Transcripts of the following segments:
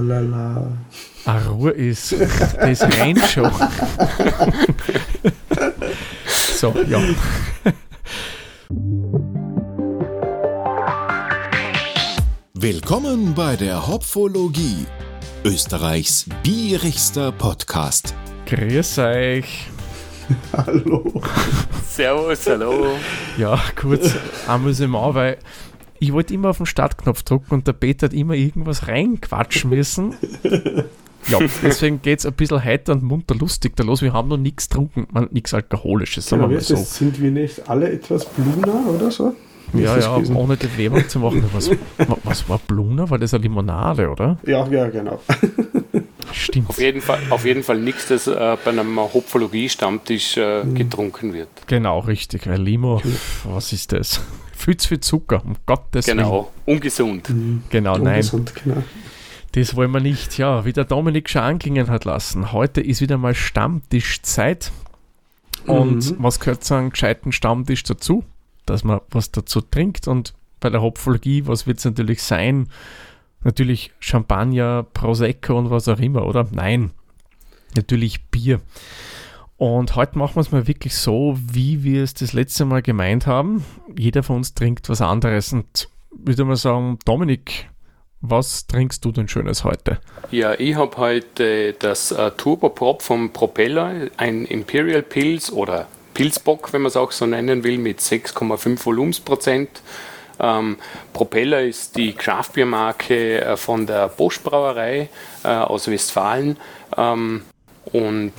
Lala. Ah, Ruhe ist, das rein schon. so, ja. Willkommen bei der Hopfologie, Österreichs bierigster Podcast. Grüß euch. Hallo. Servus, hallo. Ja, kurz Amüsement, weil ich wollte immer auf den Startknopf drücken und der Peter hat immer irgendwas reinquatschen müssen. Ja, deswegen geht es ein bisschen heiter und munter lustig da los. Wir haben noch nichts getrunken, nichts Alkoholisches, sagen Genau, wir mal so. Sind wir nicht alle etwas Bluna oder so? Wie Ja, ja, gewesen? ohne die Werbung zu machen. Was, wa- was war Bluna? War das eine Limonade, oder? Ja, ja, genau. Stimmt. Auf jeden Fall, auf jeden Fall nichts, das äh, bei einem Hopfologie-Stammtisch äh, Mhm. getrunken wird. Genau, richtig. Ein Limo, was ist das? Viel zu viel Zucker, um Gottes Willen. Genau, ungesund. Genau, nein. Ungesund, genau. Das wollen wir nicht. Ja, wie der Dominik schon anklingen hat lassen. Heute ist wieder mal Stammtischzeit. Und Mhm. was gehört zu einem gescheiten Stammtisch dazu? Dass man was dazu trinkt. Und bei der Hopfologie, was wird es natürlich sein? Natürlich Champagner, Prosecco und was auch immer, oder? Nein, natürlich Bier. Und heute machen wir es mal wirklich so, wie wir es das letzte Mal gemeint haben. Jeder von uns trinkt was anderes. Und würde mal sagen, Dominik, was trinkst du denn Schönes heute? Ja, ich habe heute das äh, Turbo Prop vom Propeller, ein Imperial Pilz oder Pilzbock, wenn man es auch so nennen will, mit 6,5 Volumensprozent. Ähm, Propeller ist die Craftbiermarke äh, von der Bosch Brauerei äh, aus Westfalen ähm, und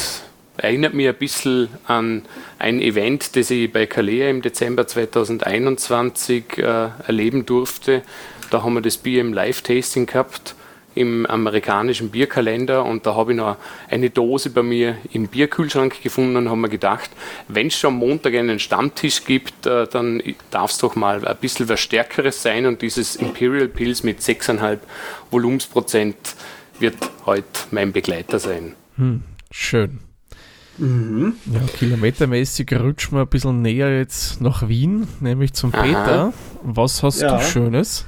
erinnert mich ein bisschen an ein Event, das ich bei Calais im Dezember 2021 äh, erleben durfte. Da haben wir das Bier im Live-Tasting gehabt im amerikanischen Bierkalender und da habe ich noch eine Dose bei mir im Bierkühlschrank gefunden und habe mir gedacht, wenn es schon am Montag einen Stammtisch gibt, äh, dann darf es doch mal ein bisschen was Stärkeres sein und dieses Imperial Pills mit 6,5 Volumensprozent wird heute mein Begleiter sein. Schön. Ja, kilometermäßig rutschen wir ein bisschen näher jetzt nach Wien, nämlich zum Aha. Peter. Was hast Ja. du Schönes?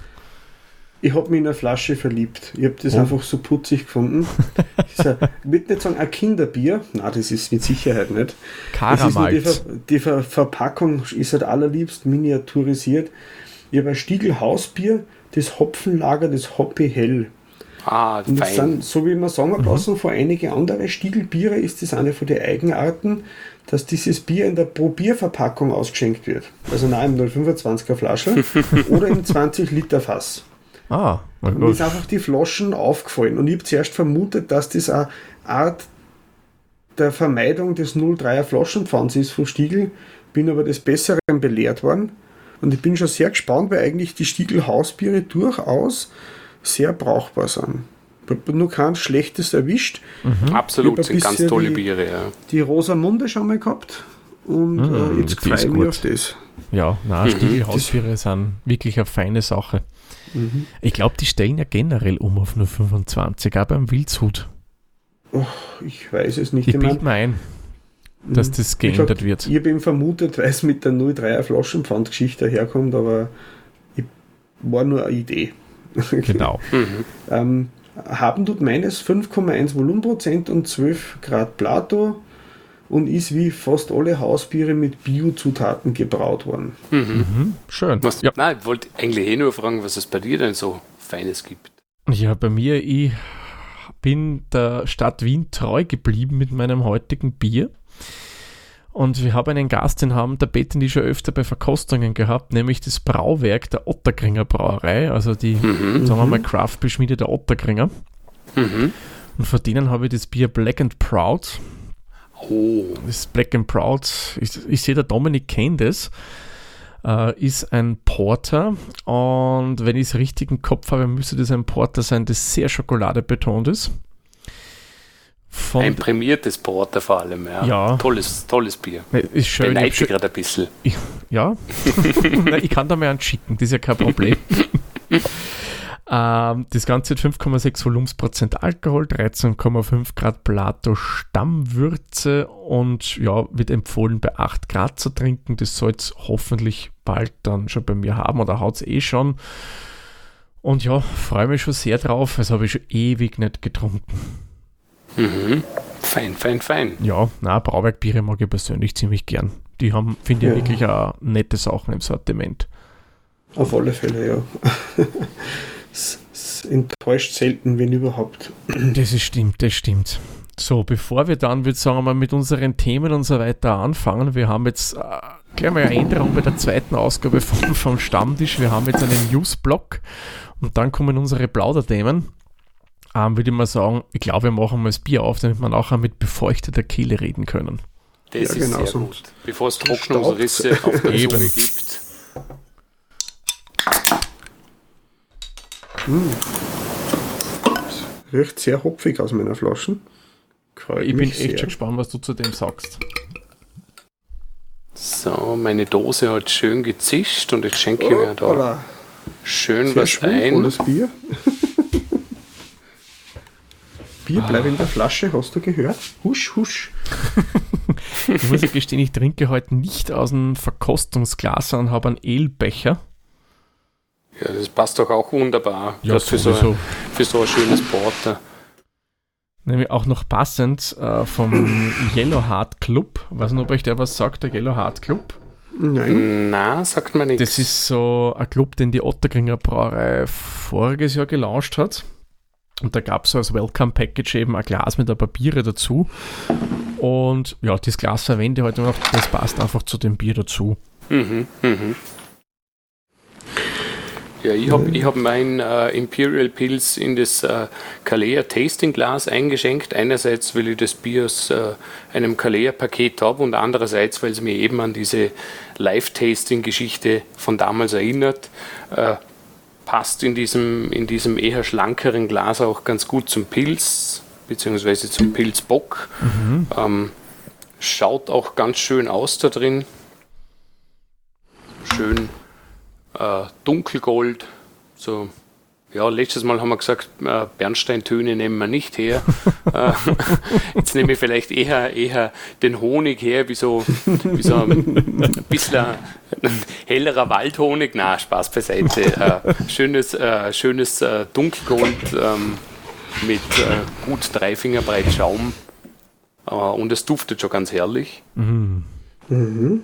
Ich habe mich in eine Flasche verliebt. Ich habe das Oh. einfach so putzig gefunden. Ein, ich würde nicht sagen ein Kinderbier. Na, das ist mit Sicherheit nicht. Nur die. Ver die Ver Verpackung ist halt allerliebst miniaturisiert. Ich habe ein Stiegel Hausbier, das Hopfenlager, das Hoppy Hell. Ah, Und das fein. sind, so wie man sagen lassen, von einige andere Stiegelbiere ist das eine von den Eigenarten, dass dieses Bier in der Probierverpackung ausgeschenkt wird. Also nein, im 025er Flasche oder im 20 Liter Fass. Ah, na Und mir ist einfach die Flaschen aufgefallen. Und ich habe zuerst vermutet, dass das eine Art der Vermeidung des 03er Flaschenpfands ist von Stiegel, bin aber des Besseren belehrt worden. Und ich bin schon sehr gespannt, weil eigentlich die Stiegel Hausbiere durchaus sehr brauchbar sind. Ich habe nur kein schlechtes erwischt. Absolut, Ich hab ein sind ganz tolle die- Biere. Ja. Die Rosamunde schon mal gehabt. Und Mm, äh, jetzt die ist freue ich mich gut. auf das. Ja, na, Mhm. Stiegelhausbiere sind wirklich eine feine Sache. Ich glaube, die stellen ja generell um auf nur 25, auch beim Wildshut. Ich weiß es nicht. Ich bilde mir ein, dass das Wie geändert gesagt, wird. Ich habe eben vermutet, weil es mit der 03er Flaschenpfandgeschichte herkommt, aber ich, war nur eine Idee. Genau. Mhm. ähm, haben tut meines 5,1 Volumenprozent und 12 Grad Plato und ist wie fast alle Hausbiere mit Biozutaten gebraut worden. Mhm. Schön. Was, Ja. Nein, ich wollte eigentlich eh nur fragen, was es bei dir denn so Feines gibt. Ja, bei mir, ich bin der Stadt Wien treu geblieben mit meinem heutigen Bier. Und wir haben einen Gast, den haben der und ich schon öfter bei Verkostungen gehabt, nämlich das Brauwerk der Otterkringer Brauerei, also die, Mhm. sagen wir mal, Craft-Beschmiede der Otterkringer. Mhm. Und von denen habe ich das Bier Black and Proud. Oh, Das Black and Proud, ich, ich sehe, der Dominik kennt es, äh, ist ein Porter. Und wenn ich es richtig im Kopf habe, müsste das ein Porter sein, das sehr schokoladebetont ist. Ein prämiertes Porter vor allem. Ja. Ja. Tolles, tolles Bier. ist schön. Ich, Beneide ich gerade ein bisschen. ich, ja, Nein, ich kann da mal einen schicken, das ist ja kein Problem. ähm, das Ganze hat 5,6 Volumensprozent Alkohol, 13,5 Grad Plato Stammwürze und ja, wird empfohlen bei 8 Grad zu trinken. Das soll es hoffentlich bald dann schon bei mir haben oder haut es eh schon. Und ja, freue mich schon sehr drauf. Das habe ich schon ewig nicht getrunken. Mhm. Fein, fein, fein. Ja, na, Brauwerkbiere mag ich persönlich ziemlich gern. Die haben, finde ich, Ja. wirklich auch nette Sachen im Sortiment. Auf alle Fälle, ja. es, es enttäuscht selten, wenn überhaupt. Das ist stimmt, das stimmt. So, bevor wir dann, würde ich sagen, mal mit unseren Themen und so weiter anfangen, wir haben jetzt äh, gleich mal eine Änderung bei der zweiten Ausgabe vom, vom Stammtisch. Wir haben jetzt einen News-Block und dann kommen unsere Plauderthemen. Ähm, würde ich mal sagen, ich glaube, wir machen mal das Bier auf, damit wir nachher mit befeuchteter Kehle reden können. Das Ja, ist genau, sehr sonst gut. Bevor es. Trocknungsrisse auf der Eben. Zunge gibt. Riecht sehr hopfig aus meiner Flaschen. Freut Ich bin echt sehr. schon gespannt, was du zu dem sagst. So, meine Dose hat schön gezischt und jetzt schenke ich mir da Hoppala. schön Sehr was ein. Bier. Bier bleibt in der Flasche, hast du gehört? Husch, husch. Ich muss ja gestehen, ich trinke heute nicht aus einem Verkostungsglas, sondern habe einen Elbecher. Ja, das passt doch auch wunderbar. Ja, das für, so, sowieso. für so ein schönes Porter. Nämlich auch noch passend äh, vom Yellow Heart Club. Weiß nicht, ob euch der was sagt, der Yellow Heart Club. Nein. Na, sagt man nichts. Das ist so ein Club, den die Ottergringer Brauerei voriges Jahr gelauncht hat. Und da gab es so als Welcome Package eben ein Glas mit ein paar Biere dazu. Und ja, das Glas verwende ich heute noch. Das passt einfach zu dem Bier dazu. Mhm, mhm. Ja, ich habe ich hab mein äh, Imperial Pills in das äh, Kalea Tasting Glas eingeschenkt. Einerseits, weil ich das Bier aus äh, einem Kalea Paket habe und andererseits, weil es mir eben an diese Live-Tasting-Geschichte von damals erinnert. Äh, passt in diesem, in diesem eher schlankeren Glas auch ganz gut zum Pilz, beziehungsweise zum Pilzbock. Ähm, schaut auch ganz schön aus da drin. Schön äh, dunkelgold. So, ja, letztes Mal haben wir gesagt, äh, Bernsteintöne nehmen wir nicht her. äh, jetzt nehme ich vielleicht eher, eher den Honig her, wie so, wie so ein bisschen hellerer Waldhonig. Na, Spaß beiseite. Äh, schönes schönes Dunkelgold ähm, mit gut drei Finger breit Schaum. Und es duftet schon ganz herrlich. Mhm. Mhm.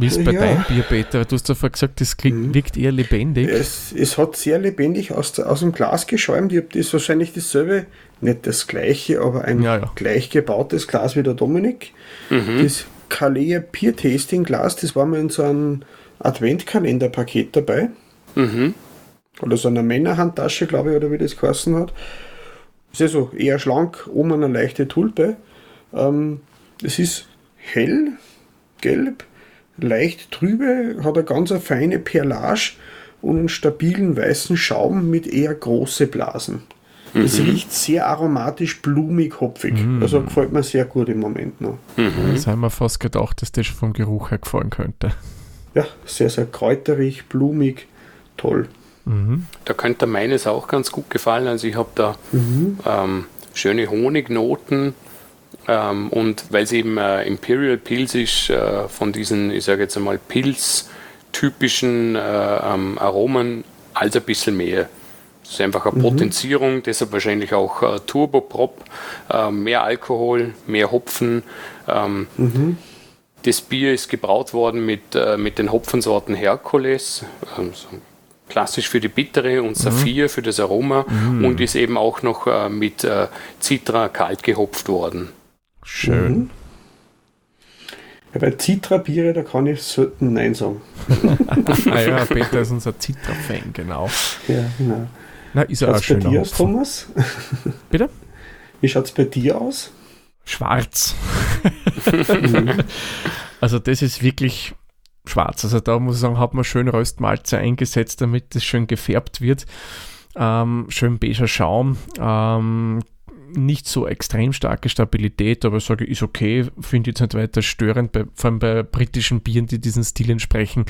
Wie ist bei Ja. deinem Bier, Peter? Du hast davor gesagt, das klingt, Mhm. wirkt eher lebendig. Es, es hat sehr lebendig aus, aus dem Glas geschäumt. Ich habe das wahrscheinlich dasselbe, nicht das gleiche, aber ein Ja, ja. gleich gebautes Glas wie der Dominik. Das Kalea Peer Tasting Glas, das war mal in so einem Adventkalenderpaket dabei. Mhm. Oder so einer Männerhandtasche, glaube ich, oder wie das geheißen hat. Ist also eher schlank, oben eine leichte Tulpe. Ähm, es ist hell, gelb, leicht trübe, hat eine ganz eine feine Perlage und einen stabilen weißen Schaum mit eher große Blasen. Es riecht sehr aromatisch, blumig, hopfig. Also gefällt mir sehr gut im Moment noch. Das haben wir fast gedacht, dass das schon vom Geruch her gefallen könnte. Ja, sehr, sehr kräuterig, blumig, toll. Mhm. Da könnte meines auch ganz gut gefallen. Also ich habe da ähm, schöne Honignoten ähm, und weil es eben äh, Imperial Pilz ist, äh, von diesen, ich sage jetzt einmal, Pilz-typischen äh, ähm, Aromen, als ein bisschen mehr. Das ist einfach eine Potenzierung, deshalb wahrscheinlich auch äh, Turboprop, äh, mehr Alkohol, mehr Hopfen. Ähm, Das Bier ist gebraut worden mit, äh, mit den Hopfensorten Herkules, ähm, so klassisch für die bittere und Saphir für das Aroma und ist eben auch noch äh, mit äh, Citra kalt gehopft worden. Schön. Ja, bei Citra-Biere, da kann ich selten Nein sagen. ah ja, Peter ist unser Citra-Fan, genau. Ja, genau. Na, ist ja auch Schaut's bei dir aus. Thomas? Bitte? Wie schaut es bei dir aus? Schwarz. also das ist wirklich schwarz. Also da muss ich sagen, hat man schön Röstmalze eingesetzt, damit es schön gefärbt wird. Ähm, schön beiger Schaum. Ähm, nicht so extrem starke Stabilität, aber ich sage, ist okay, finde ich jetzt nicht weiter störend, bei, vor allem bei britischen Bieren, die diesen Stil entsprechen,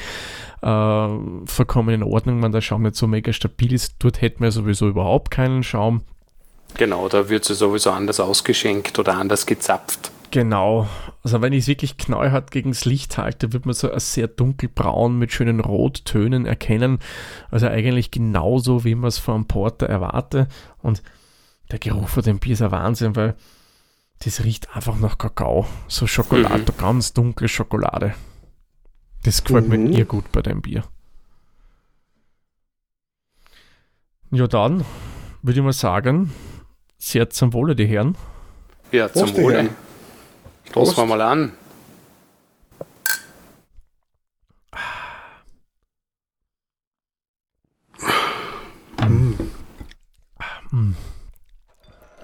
äh, vollkommen in Ordnung, wenn der Schaum nicht so mega stabil ist. Dort hätten wir sowieso überhaupt keinen Schaum. Genau, da wird sie sowieso anders ausgeschenkt oder anders gezapft. Genau. Also wenn ich es wirklich knallhart gegen das Licht halte, wird man so ein sehr dunkelbraun mit schönen Rottönen erkennen. Also eigentlich genauso, wie man es von einem Porter erwarte. Und der Geruch von dem Bier ist ein Wahnsinn, weil das riecht einfach nach Kakao. So Schokolade, mhm. ganz dunkle Schokolade. Das gefällt mhm. mir eher gut bei dem Bier. Ja, dann würde ich mal sagen, sehr zum Wohle, die Herren. Ja, zum Prost, Wohle. Stoßen wir mal an.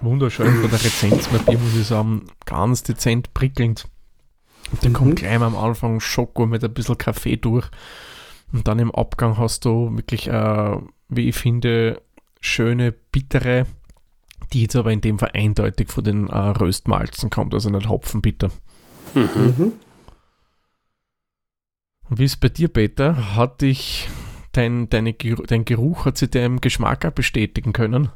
Wunderschön von der Rezenz mit Bier, muss ich sagen, ganz dezent prickelnd. Und dann mhm. kommt gleich am Anfang Schoko mit ein bisschen Kaffee durch. Und dann im Abgang hast du wirklich, äh, wie ich finde, schöne, bittere die jetzt aber in dem Fall eindeutig von den äh, Röstmalzen kommt, also nicht Hopfenbitter. Mhm. mhm. Und wie ist bei dir, Peter? Hat dich dein, deine, dein Geruch, hat sich deinem Geschmack auch bestätigen können?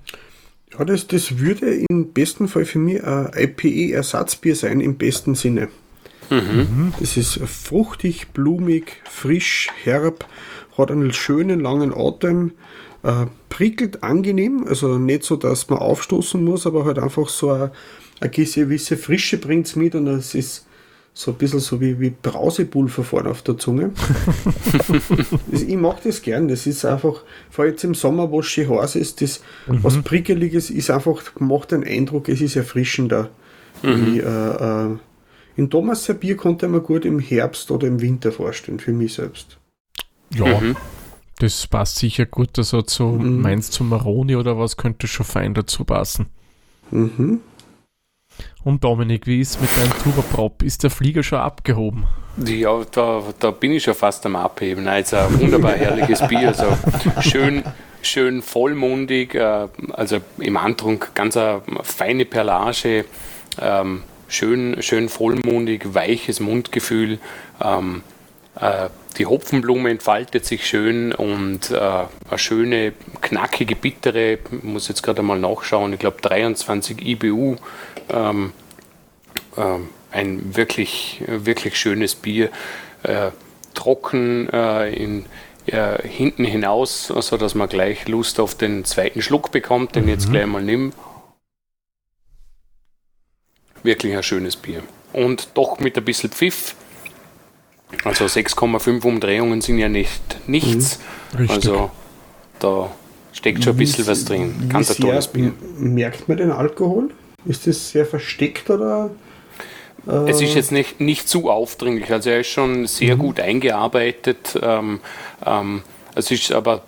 Ja, das, das würde im besten Fall für mich ein IPE-Ersatzbier sein, im besten Sinne. Mhm. Das ist fruchtig, blumig, frisch, herb, hat einen schönen langen Atem, äh, prickelt angenehm, also nicht so, dass man aufstoßen muss, aber halt einfach so eine, eine gewisse Frische bringt es mit und es ist so ein bisschen so wie, wie Brausepulver vorne auf der Zunge. ich mag das gern, das ist einfach, vor allem jetzt im Sommer, wo es schön heiß ist, das mhm. was Prickeliges ist einfach, macht den Eindruck, es ist erfrischender. Mhm. Wie, äh, äh, in Thomas Bier konnte man gut im Herbst oder im Winter vorstellen, für mich selbst. Ja, mhm. Das passt sicher gut. Also zu, mhm. meinst du Maroni oder was könnte schon fein dazu passen? Mhm. Und Dominik, wie ist mit deinem Turboprop? Ist der Flieger schon abgehoben? Ja, da, da bin ich schon fast am Abheben. Ein wunderbar herrliches Bier. Also schön, schön vollmundig, äh, also im Antrunk ganz eine feine Perlage, ähm, schön, schön vollmundig, weiches Mundgefühl. Ähm, äh, die Hopfenblume entfaltet sich schön und äh, eine schöne, knackige, bittere, ich muss jetzt gerade mal nachschauen, ich glaube 23 IBU. Ähm, äh, ein wirklich, wirklich schönes Bier. Äh, trocken äh, in, hinten hinaus, sodass man gleich Lust auf den zweiten Schluck bekommt, den mhm. jetzt gleich mal nimm. Wirklich ein schönes Bier. Und doch mit ein bisschen Pfiff also 6,5 Umdrehungen sind ja nicht nichts. Mhm, also da steckt schon ein bisschen wie, was drin. Ganz ein tolles Bier. Merkt man den Alkohol? Ist das sehr versteckt oder? Äh es ist jetzt nicht, nicht zu aufdringlich. Also er ist schon sehr mhm. gut eingearbeitet. Ähm, ähm, es ist aber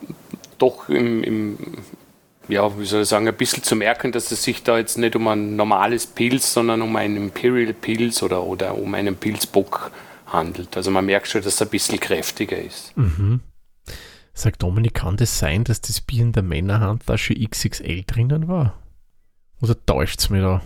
doch im, im ja, wie soll ich sagen, ein bisschen zu merken, dass es sich da jetzt nicht um ein normales Pilz, sondern um einen Imperial Pilz oder, oder um einen Pilzbock handelt handelt. Also man merkt schon, dass es ein bisschen kräftiger ist. Mhm. Sagt Dominik, kann das sein, dass das Bier in der Männerhandtasche XXL drinnen war? Oder täuscht es mir da?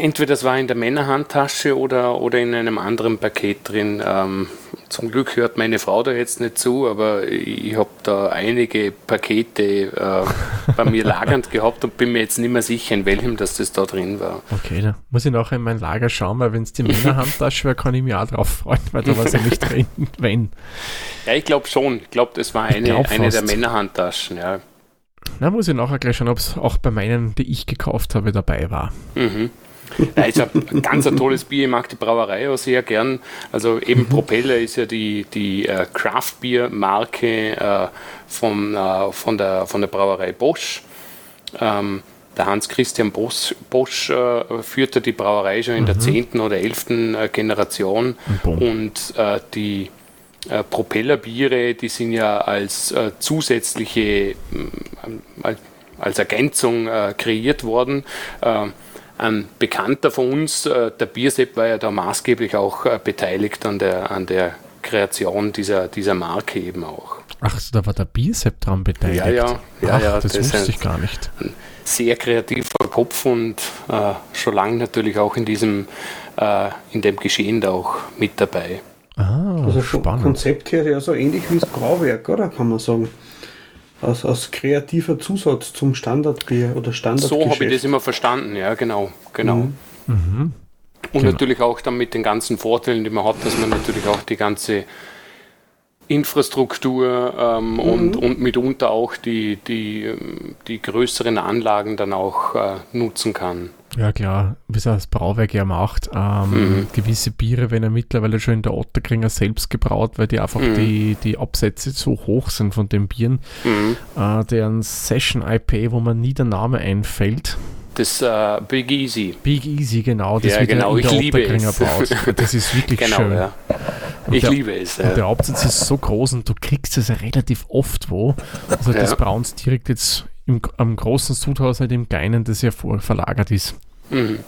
Entweder das war in der Männerhandtasche oder, oder in einem anderen Paket drin. Ähm, zum Glück hört meine Frau da jetzt nicht zu, aber ich habe da einige Pakete äh, bei mir lagernd gehabt und bin mir jetzt nicht mehr sicher, in welchem das, das da drin war. Okay, da muss ich nachher in mein Lager schauen, weil wenn es die Männerhandtasche wäre, kann ich mich auch drauf freuen, weil da war sie nicht drin, wenn. Ja, ich glaube schon. Ich glaube, das war eine, eine der Männerhandtaschen, ja. Na, muss ich nachher gleich schauen, ob es auch bei meinen, die ich gekauft habe, dabei war. Mhm. Ja, ist ein ganz ein tolles Bier. Ich mag die Brauerei auch sehr gern. Also eben mhm. Propeller ist ja die, die äh, Craft Beer Marke äh, von, äh, von, der, von der Brauerei Bosch. Ähm, der Hans-Christian Bosch, Bosch äh, führte die Brauerei schon in mhm. der 10. oder 11. Äh, Generation. Mhm. Und äh, die äh, Propellerbiere, die sind ja als äh, zusätzliche, äh, als Ergänzung äh, kreiert worden. Äh, ein Bekannter von uns, der Biersepp, war ja da maßgeblich auch beteiligt an der, an der Kreation dieser, dieser Marke eben auch. Ach, da war der Biersepp dran beteiligt. Ja, ja, ja, Ach, ja das, das wusste ich gar nicht. Ein sehr kreativer Kopf und äh, schon lange natürlich auch in diesem, äh, in dem Geschehen da auch mit dabei. Ah, also vom spannend. Konzept her ja so ähnlich wie das Brauwerk, oder kann man sagen? Als, als kreativer Zusatz zum Standardbier oder Standardgeschäft. So habe ich das immer verstanden, ja, genau. genau. Mhm. Mhm. Und genau. natürlich auch dann mit den ganzen Vorteilen, die man hat, dass man natürlich auch die ganze Infrastruktur ähm, mhm. und, und mitunter auch die, die, die größeren Anlagen dann auch äh, nutzen kann. Ja klar, wie es das Brauwerk ja macht. Ähm, mhm. Gewisse Biere werden ja mittlerweile schon in der Otterkringer selbst gebraut, weil die einfach mhm. die, die Absätze so hoch sind von den Bieren. Mhm. Äh, deren Session IP, wo man nie der Name einfällt. Das uh, Big Easy. Big Easy, genau. Das ja, wird genau, ich liebe es. Baut. Das ist wirklich genau, schön. Ja. Ich der, liebe es. Ja. der Absatz ist so groß und du kriegst es relativ oft wo. Also das Brauns direkt jetzt im, am großen Sudhaus halt im Kleinen, das ja vor, verlagert ist. Mhm.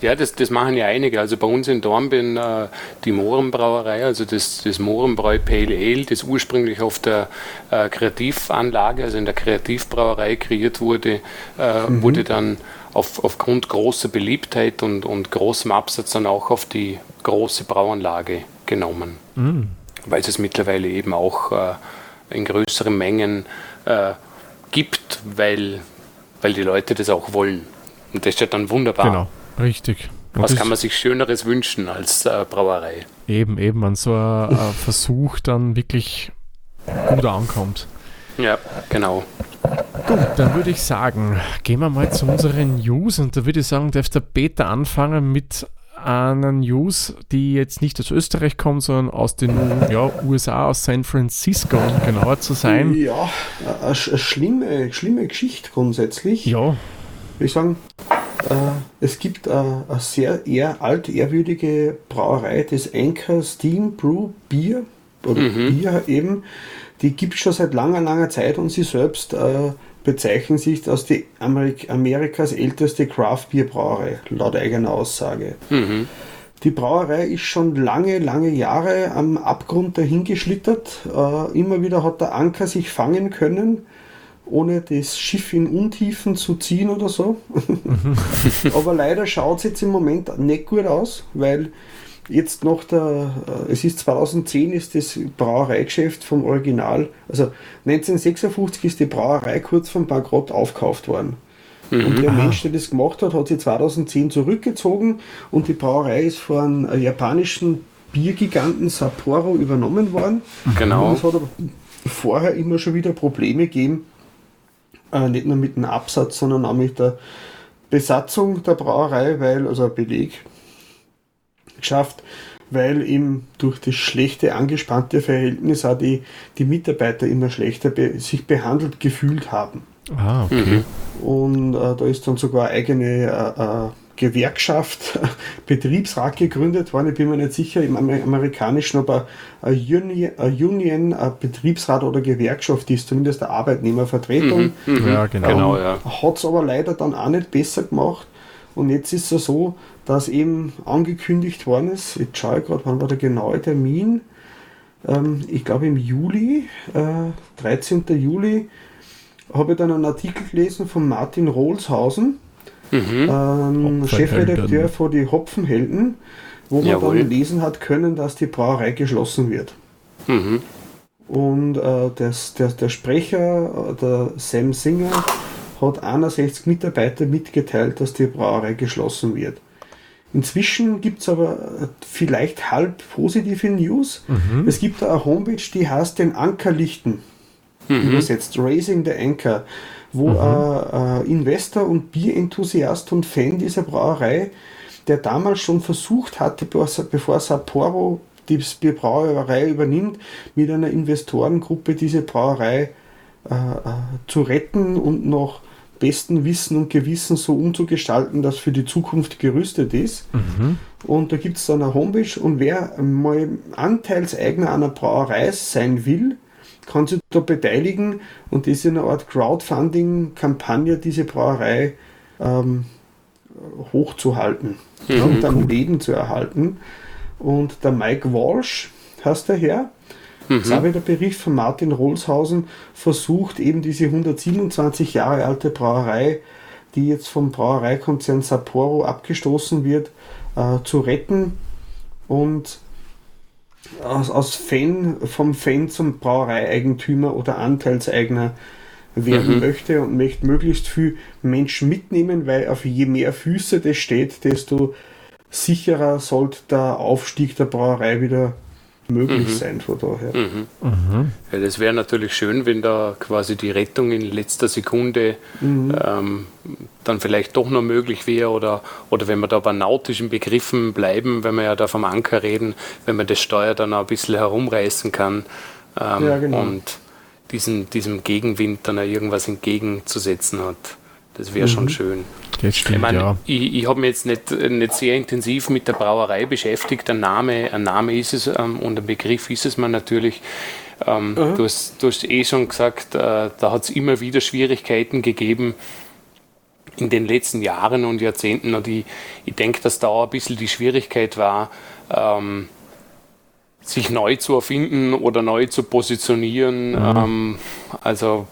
Ja, das, das machen ja einige. Also bei uns in Dornbirn äh, die Mohrenbrauerei, also das, das Mohrenbräu Pale Ale, das ursprünglich auf der äh, Kreativanlage, also in der Kreativbrauerei kreiert wurde, äh, mhm. wurde dann auf, aufgrund großer Beliebtheit und, und großem Absatz dann auch auf die große Brauanlage genommen. Mhm. Weil es es mittlerweile eben auch äh, in größeren Mengen äh, gibt, weil, weil die Leute das auch wollen. Und das ist ja dann wunderbar. Genau, richtig. Und Was kann man sich Schöneres wünschen als äh, Brauerei? Eben, eben, an so ein Versuch dann wirklich gut ankommt. Ja, genau. Gut, dann würde ich sagen, gehen wir mal zu unseren News und da würde ich sagen, darfst der Peter anfangen mit einer News, die jetzt nicht aus Österreich kommt, sondern aus den ja, USA, aus San Francisco, um genauer zu sein. Ja, eine schlimme, schlimme Geschichte grundsätzlich. Ja. Würde ich sagen, äh, es gibt äh, eine sehr eher altehrwürdige Brauerei, das Anchor Steam Brew Beer, oder mhm. Bier eben, die gibt es schon seit langer, langer Zeit und sie selbst äh, bezeichnen sich als die Amerik Amerikas älteste Craft Beer Brauerei, laut eigener Aussage. Mhm. Die Brauerei ist schon lange, lange Jahre am Abgrund dahingeschlittert. Äh, immer wieder hat der Anker sich fangen können ohne das Schiff in Untiefen zu ziehen oder so. Aber leider schaut es jetzt im Moment nicht gut aus, weil jetzt noch der, äh, es ist 2010 ist das Brauereigeschäft vom Original, also 1956 ist die Brauerei kurz vom Bankrott aufgekauft worden. Mhm. Und der Mensch, der das gemacht hat, hat sie 2010 zurückgezogen und die Brauerei ist von einem japanischen Biergiganten Sapporo übernommen worden. Genau. Und es hat aber vorher immer schon wieder Probleme gegeben, äh, nicht nur mit dem Absatz, sondern auch mit der Besatzung der Brauerei, weil, also ein Beleg geschafft, weil eben durch das schlechte, angespannte Verhältnis auch die, die Mitarbeiter immer schlechter be sich behandelt gefühlt haben. Ah, okay. Mhm. Und äh, da ist dann sogar eine eigene äh, äh Gewerkschaft, Betriebsrat gegründet worden. Ich bin mir nicht sicher, im amerikanischen, ob ein Union, Union ein Betriebsrat oder Gewerkschaft ist, zumindest eine Arbeitnehmervertretung. Mhm. Mhm. Ja, genau. genau ja. Hat es aber leider dann auch nicht besser gemacht. Und jetzt ist es so, dass eben angekündigt worden ist, jetzt schaue ich gerade, wann war der genaue Termin, ähm, ich glaube im Juli, äh, 13. Juli, habe ich dann einen Artikel gelesen von Martin Rohlshausen, mhm. ähm, Chefredakteur von die Hopfenhelden, wo man Jawohl. dann lesen hat können, dass die Brauerei geschlossen wird. Mhm. Und äh, das, der, der Sprecher, äh, der Sam Singer, hat 61 Mitarbeiter mitgeteilt, dass die Brauerei geschlossen wird. Inzwischen gibt es aber äh, vielleicht halb positive News. Mhm. Es gibt eine Homepage, die heißt den Ankerlichten. Mhm. Übersetzt Raising the Anchor wo mhm. ein Investor und Bierenthusiast und Fan dieser Brauerei, der damals schon versucht hatte, bevor Sapporo die Brauerei übernimmt, mit einer Investorengruppe diese Brauerei äh, äh, zu retten und noch besten Wissen und Gewissen so umzugestalten, dass für die Zukunft gerüstet ist. Mhm. Und da gibt es dann eine Homepage und wer mal Anteilseigner einer Brauerei sein will, kann sich da beteiligen und das ist eine Art Crowdfunding-Kampagne, diese Brauerei ähm, hochzuhalten mhm, und am cool. Leben zu erhalten. Und der Mike Walsh heißt der Herr, mhm. das auch wieder Bericht von Martin Rohlshausen, versucht eben diese 127 Jahre alte Brauerei, die jetzt vom Brauereikonzern Sapporo abgestoßen wird, äh, zu retten und aus, aus Fan, vom Fan zum Brauereieigentümer oder Anteilseigner werden mhm. möchte und möchte möglichst viel Menschen mitnehmen, weil auf je mehr Füße das steht, desto sicherer sollte der Aufstieg der Brauerei wieder möglich mhm. sein von daher. Mhm. Mhm. Ja, das wäre natürlich schön, wenn da quasi die Rettung in letzter Sekunde mhm. ähm, dann vielleicht doch noch möglich wäre oder, oder wenn wir da bei nautischen Begriffen bleiben, wenn wir ja da vom Anker reden, wenn man das Steuer dann auch ein bisschen herumreißen kann ähm, ja, genau. und diesen, diesem Gegenwind dann auch irgendwas entgegenzusetzen hat. Das wäre schon mhm. schön. Das stimmt, ich meine, ja. ich, ich habe mich jetzt nicht, nicht sehr intensiv mit der Brauerei beschäftigt. Ein Name, ein Name ist es ähm, und ein Begriff ist es mir natürlich. Ähm, mhm. du, hast, du hast eh schon gesagt, äh, da hat es immer wieder Schwierigkeiten gegeben in den letzten Jahren und Jahrzehnten. Und ich, ich denke, dass da ein bisschen die Schwierigkeit war, ähm, sich neu zu erfinden oder neu zu positionieren. Mhm. Ähm, also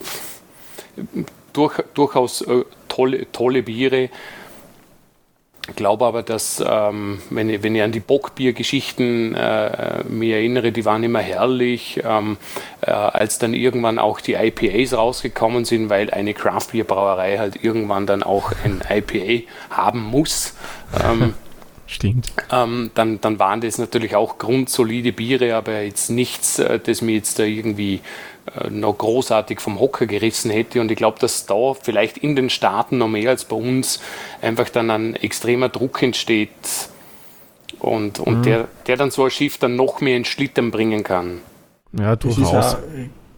durch, durchaus äh, tolle, tolle Biere. Ich glaube aber, dass, ähm, wenn, ich, wenn ich an die Bockbiergeschichten äh, mich erinnere, die waren immer herrlich, ähm, äh, als dann irgendwann auch die IPAs rausgekommen sind, weil eine Craft-Bier-Brauerei halt irgendwann dann auch ein IPA haben muss. Ähm, Stimmt. Ähm, dann, dann waren das natürlich auch grundsolide Biere, aber jetzt nichts, äh, das mir jetzt da irgendwie noch großartig vom Hocker gerissen hätte. Und ich glaube, dass da vielleicht in den Staaten noch mehr als bei uns einfach dann ein extremer Druck entsteht und, und mhm. der, der dann so ein Schiff dann noch mehr in Schlittern bringen kann. Ja, durchaus. Das ist auch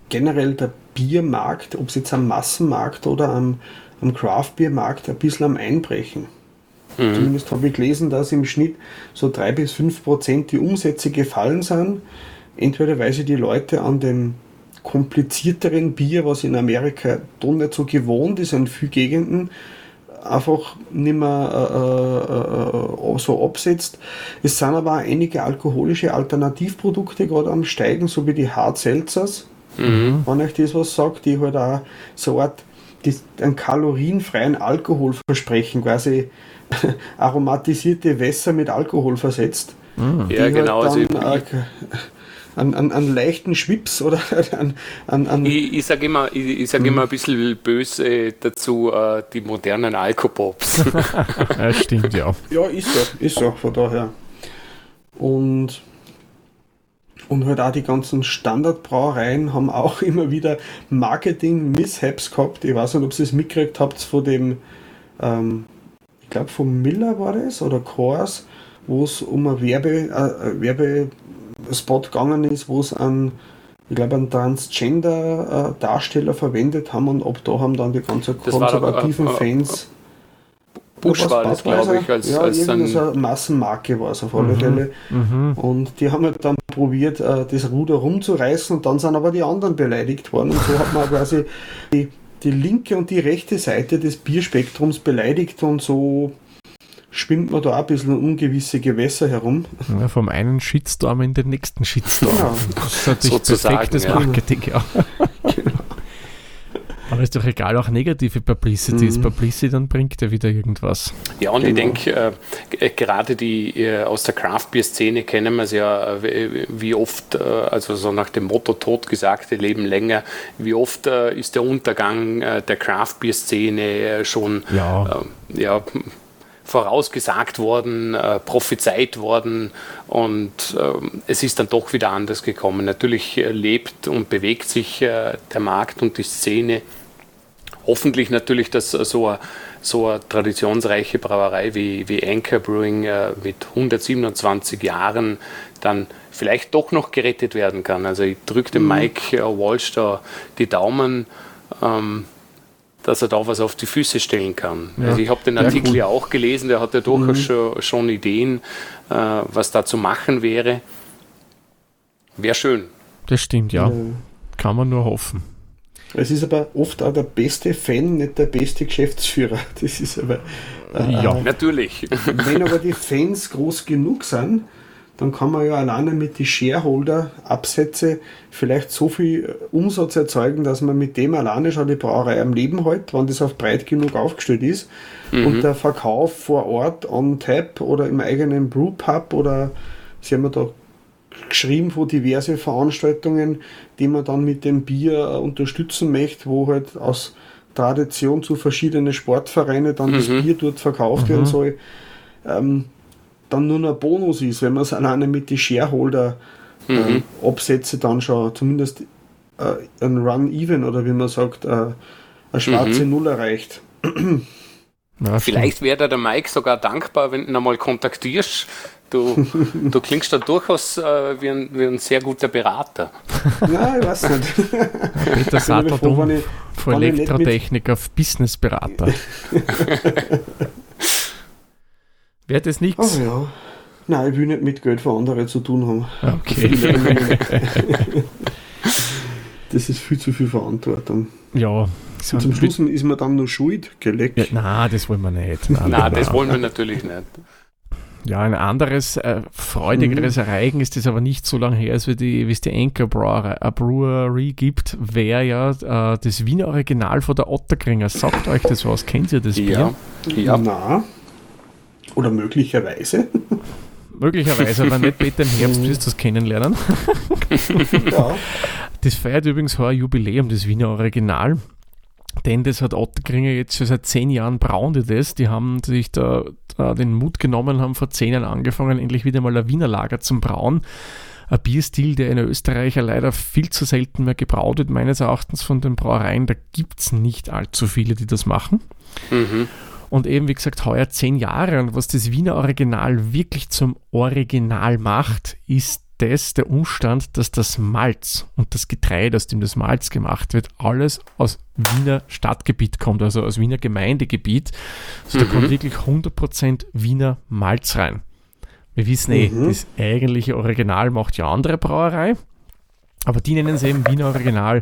generell der Biermarkt, ob es jetzt am Massenmarkt oder am, am Craft-Biermarkt, ein bisschen am Einbrechen. Mhm. Zumindest habe ich gelesen, dass im Schnitt so drei bis fünf Prozent die Umsätze gefallen sind. Entweder weil sie die Leute an dem komplizierteren Bier, was in Amerika doch nicht so gewohnt ist, in vielen Gegenden, einfach nicht mehr äh, äh, äh, so absetzt. Es sind aber auch einige alkoholische Alternativprodukte gerade am Steigen, so wie die Hard Seltzers. Mhm. Wenn euch das was sagt, die halt auch so eine Art die, einen kalorienfreien Alkohol versprechen, quasi aromatisierte Wässer mit Alkohol versetzt. Mhm. Ja, halt genau. Dann, also an, an, an leichten Schwips oder an. an, an ich, ich sage immer, ich, ich sag immer ein bisschen böse dazu, äh, die modernen Alkopops. ja, stimmt, ja. Ja, ist so, ist so, von daher. Und. Und halt auch die ganzen Standardbrauereien haben auch immer wieder Marketing-Mishaps gehabt. Ich weiß nicht, ob ihr es mitgekriegt habt von dem, ähm, ich glaube von Miller war das oder Coors, wo es um eine Werbe, äh, Werbe Spot gegangen ist, wo es an, ich glaube, einen Transgender-Darsteller verwendet haben und ab da haben dann die ganzen konservativen doch, äh, Fans. Bush war das, glaube ich, als, ja, als dann so eine Massenmarke war es auf alle mhm, Fälle. Mhm. Und die haben halt dann probiert, äh, das Ruder rumzureißen und dann sind aber die anderen beleidigt worden. Und so hat man quasi die, die linke und die rechte Seite des Bierspektrums beleidigt und so schwimmt man da ein bisschen ungewisse Gewässer herum. Ja, vom einen Shitstorm in den nächsten Shitstorm. Genau. Das ist natürlich Sozusagen, perfektes ja. Marketing, ja. genau. Aber ist doch egal, auch negative Publicity mhm. ist Publicity, dann bringt er wieder irgendwas. Ja, und genau. ich denke, äh, gerade die äh, aus der Craft-Bier-Szene kennen wir es ja, äh, wie oft, äh, also so nach dem Motto totgesagte Leben länger, wie oft äh, ist der Untergang äh, der Craft-Bier-Szene schon ja. ja vorausgesagt worden, äh, prophezeit worden und äh, es ist dann doch wieder anders gekommen. Natürlich äh, lebt und bewegt sich äh, der Markt und die Szene. Hoffentlich natürlich, dass so eine, so eine traditionsreiche Brauerei wie, wie Anchor Brewing äh, mit 127 Jahren dann vielleicht doch noch gerettet werden kann. Also ich drücke dem mhm. Mike äh, Walsh da die Daumen. Ähm, dass er da was auf die Füße stellen kann. Ja. Also ich habe den Artikel ja, cool. ja, auch gelesen, der hat ja durchaus mhm. schon, schon, Ideen, äh, was da zu machen wäre. Wäre schön. Das stimmt, ja. ja. Kann man nur hoffen. Es ist aber oft auch der beste Fan, nicht der beste Geschäftsführer. Das ist aber. Äh, ja, natürlich. Wenn aber die Fans groß genug sind, dann kann man ja alleine mit den Shareholder-Absätze vielleicht so viel Umsatz erzeugen, dass man mit dem alleine schon die Brauerei am Leben hält, wenn das auf breit genug aufgestellt ist. Mhm. Und der Verkauf vor Ort on Tap oder im eigenen Brewpub oder Sie haben ja da geschrieben von diverse Veranstaltungen, die man dann mit dem Bier unterstützen möchte, wo halt aus Tradition zu verschiedenen Sportvereinen dann mhm. das Bier dort verkauft mhm. werden soll. Ähm, dann nur noch ein Bonus ist, wenn man es alleine mit den Shareholder mhm. ähm, Absätze dann schon zumindest äh, ein Run-Even oder wie man sagt, äh, eine schwarze mhm. Null erreicht. Ja, Vielleicht wäre der Mike sogar dankbar, wenn du ihn einmal kontaktierst. Du, du klingst da durchaus äh, wie, ein, wie ein sehr guter Berater. Nein, ich weiß nicht. Peter Sattler von Elektrotechnik auf Businessberater. Wäre das nichts? Oh ja. Nein, ich will nicht mit Geld für andere zu tun haben. Okay. das ist viel zu viel Verantwortung. Ja. Und zum Schluss ist man dann nur schuld, geleckt. Ja, nein, das wollen wir nicht. Nein, nein das wollen wir natürlich nicht. Ja, ein anderes, äh, freudigeres mhm. Ereignis, das aber nicht so lange her ist, wie, die, wie es die Anchor Brewery gibt, wäre ja äh, das Wiener Original von der Otterkringer. Sagt euch das was? Kennt ihr das ja. Bier? Ja. Na. Oder möglicherweise. Möglicherweise, aber nicht bitte im Herbst wirst du das kennenlernen. ja. Das feiert übrigens heuer Jubiläum, das Wiener Original. Denn das hat Otterkringer jetzt schon seit zehn Jahren braun die das. Die haben sich da, da, den Mut genommen, haben vor zehn Jahren angefangen, endlich wieder mal ein Wiener Lager zum Brauen. Ein Bierstil, der in Österreich ja leider viel zu selten mehr gebraut wird, meines Erachtens von den Brauereien. Da gibt es nicht allzu viele, die das machen. Mhm. Und eben, wie gesagt, heuer zehn Jahre. Und was das Wiener Original wirklich zum Original macht, ist das der Umstand, dass das Malz und das Getreide, aus dem das Malz gemacht wird, alles aus Wiener Stadtgebiet kommt, also aus Wiener Gemeindegebiet. Also mhm. da kommt mhm. wirklich 100% Wiener Malz rein. Wir wissen eh, mhm. das eigentliche Original macht ja andere Brauerei, aber die nennen es eben Wiener Original,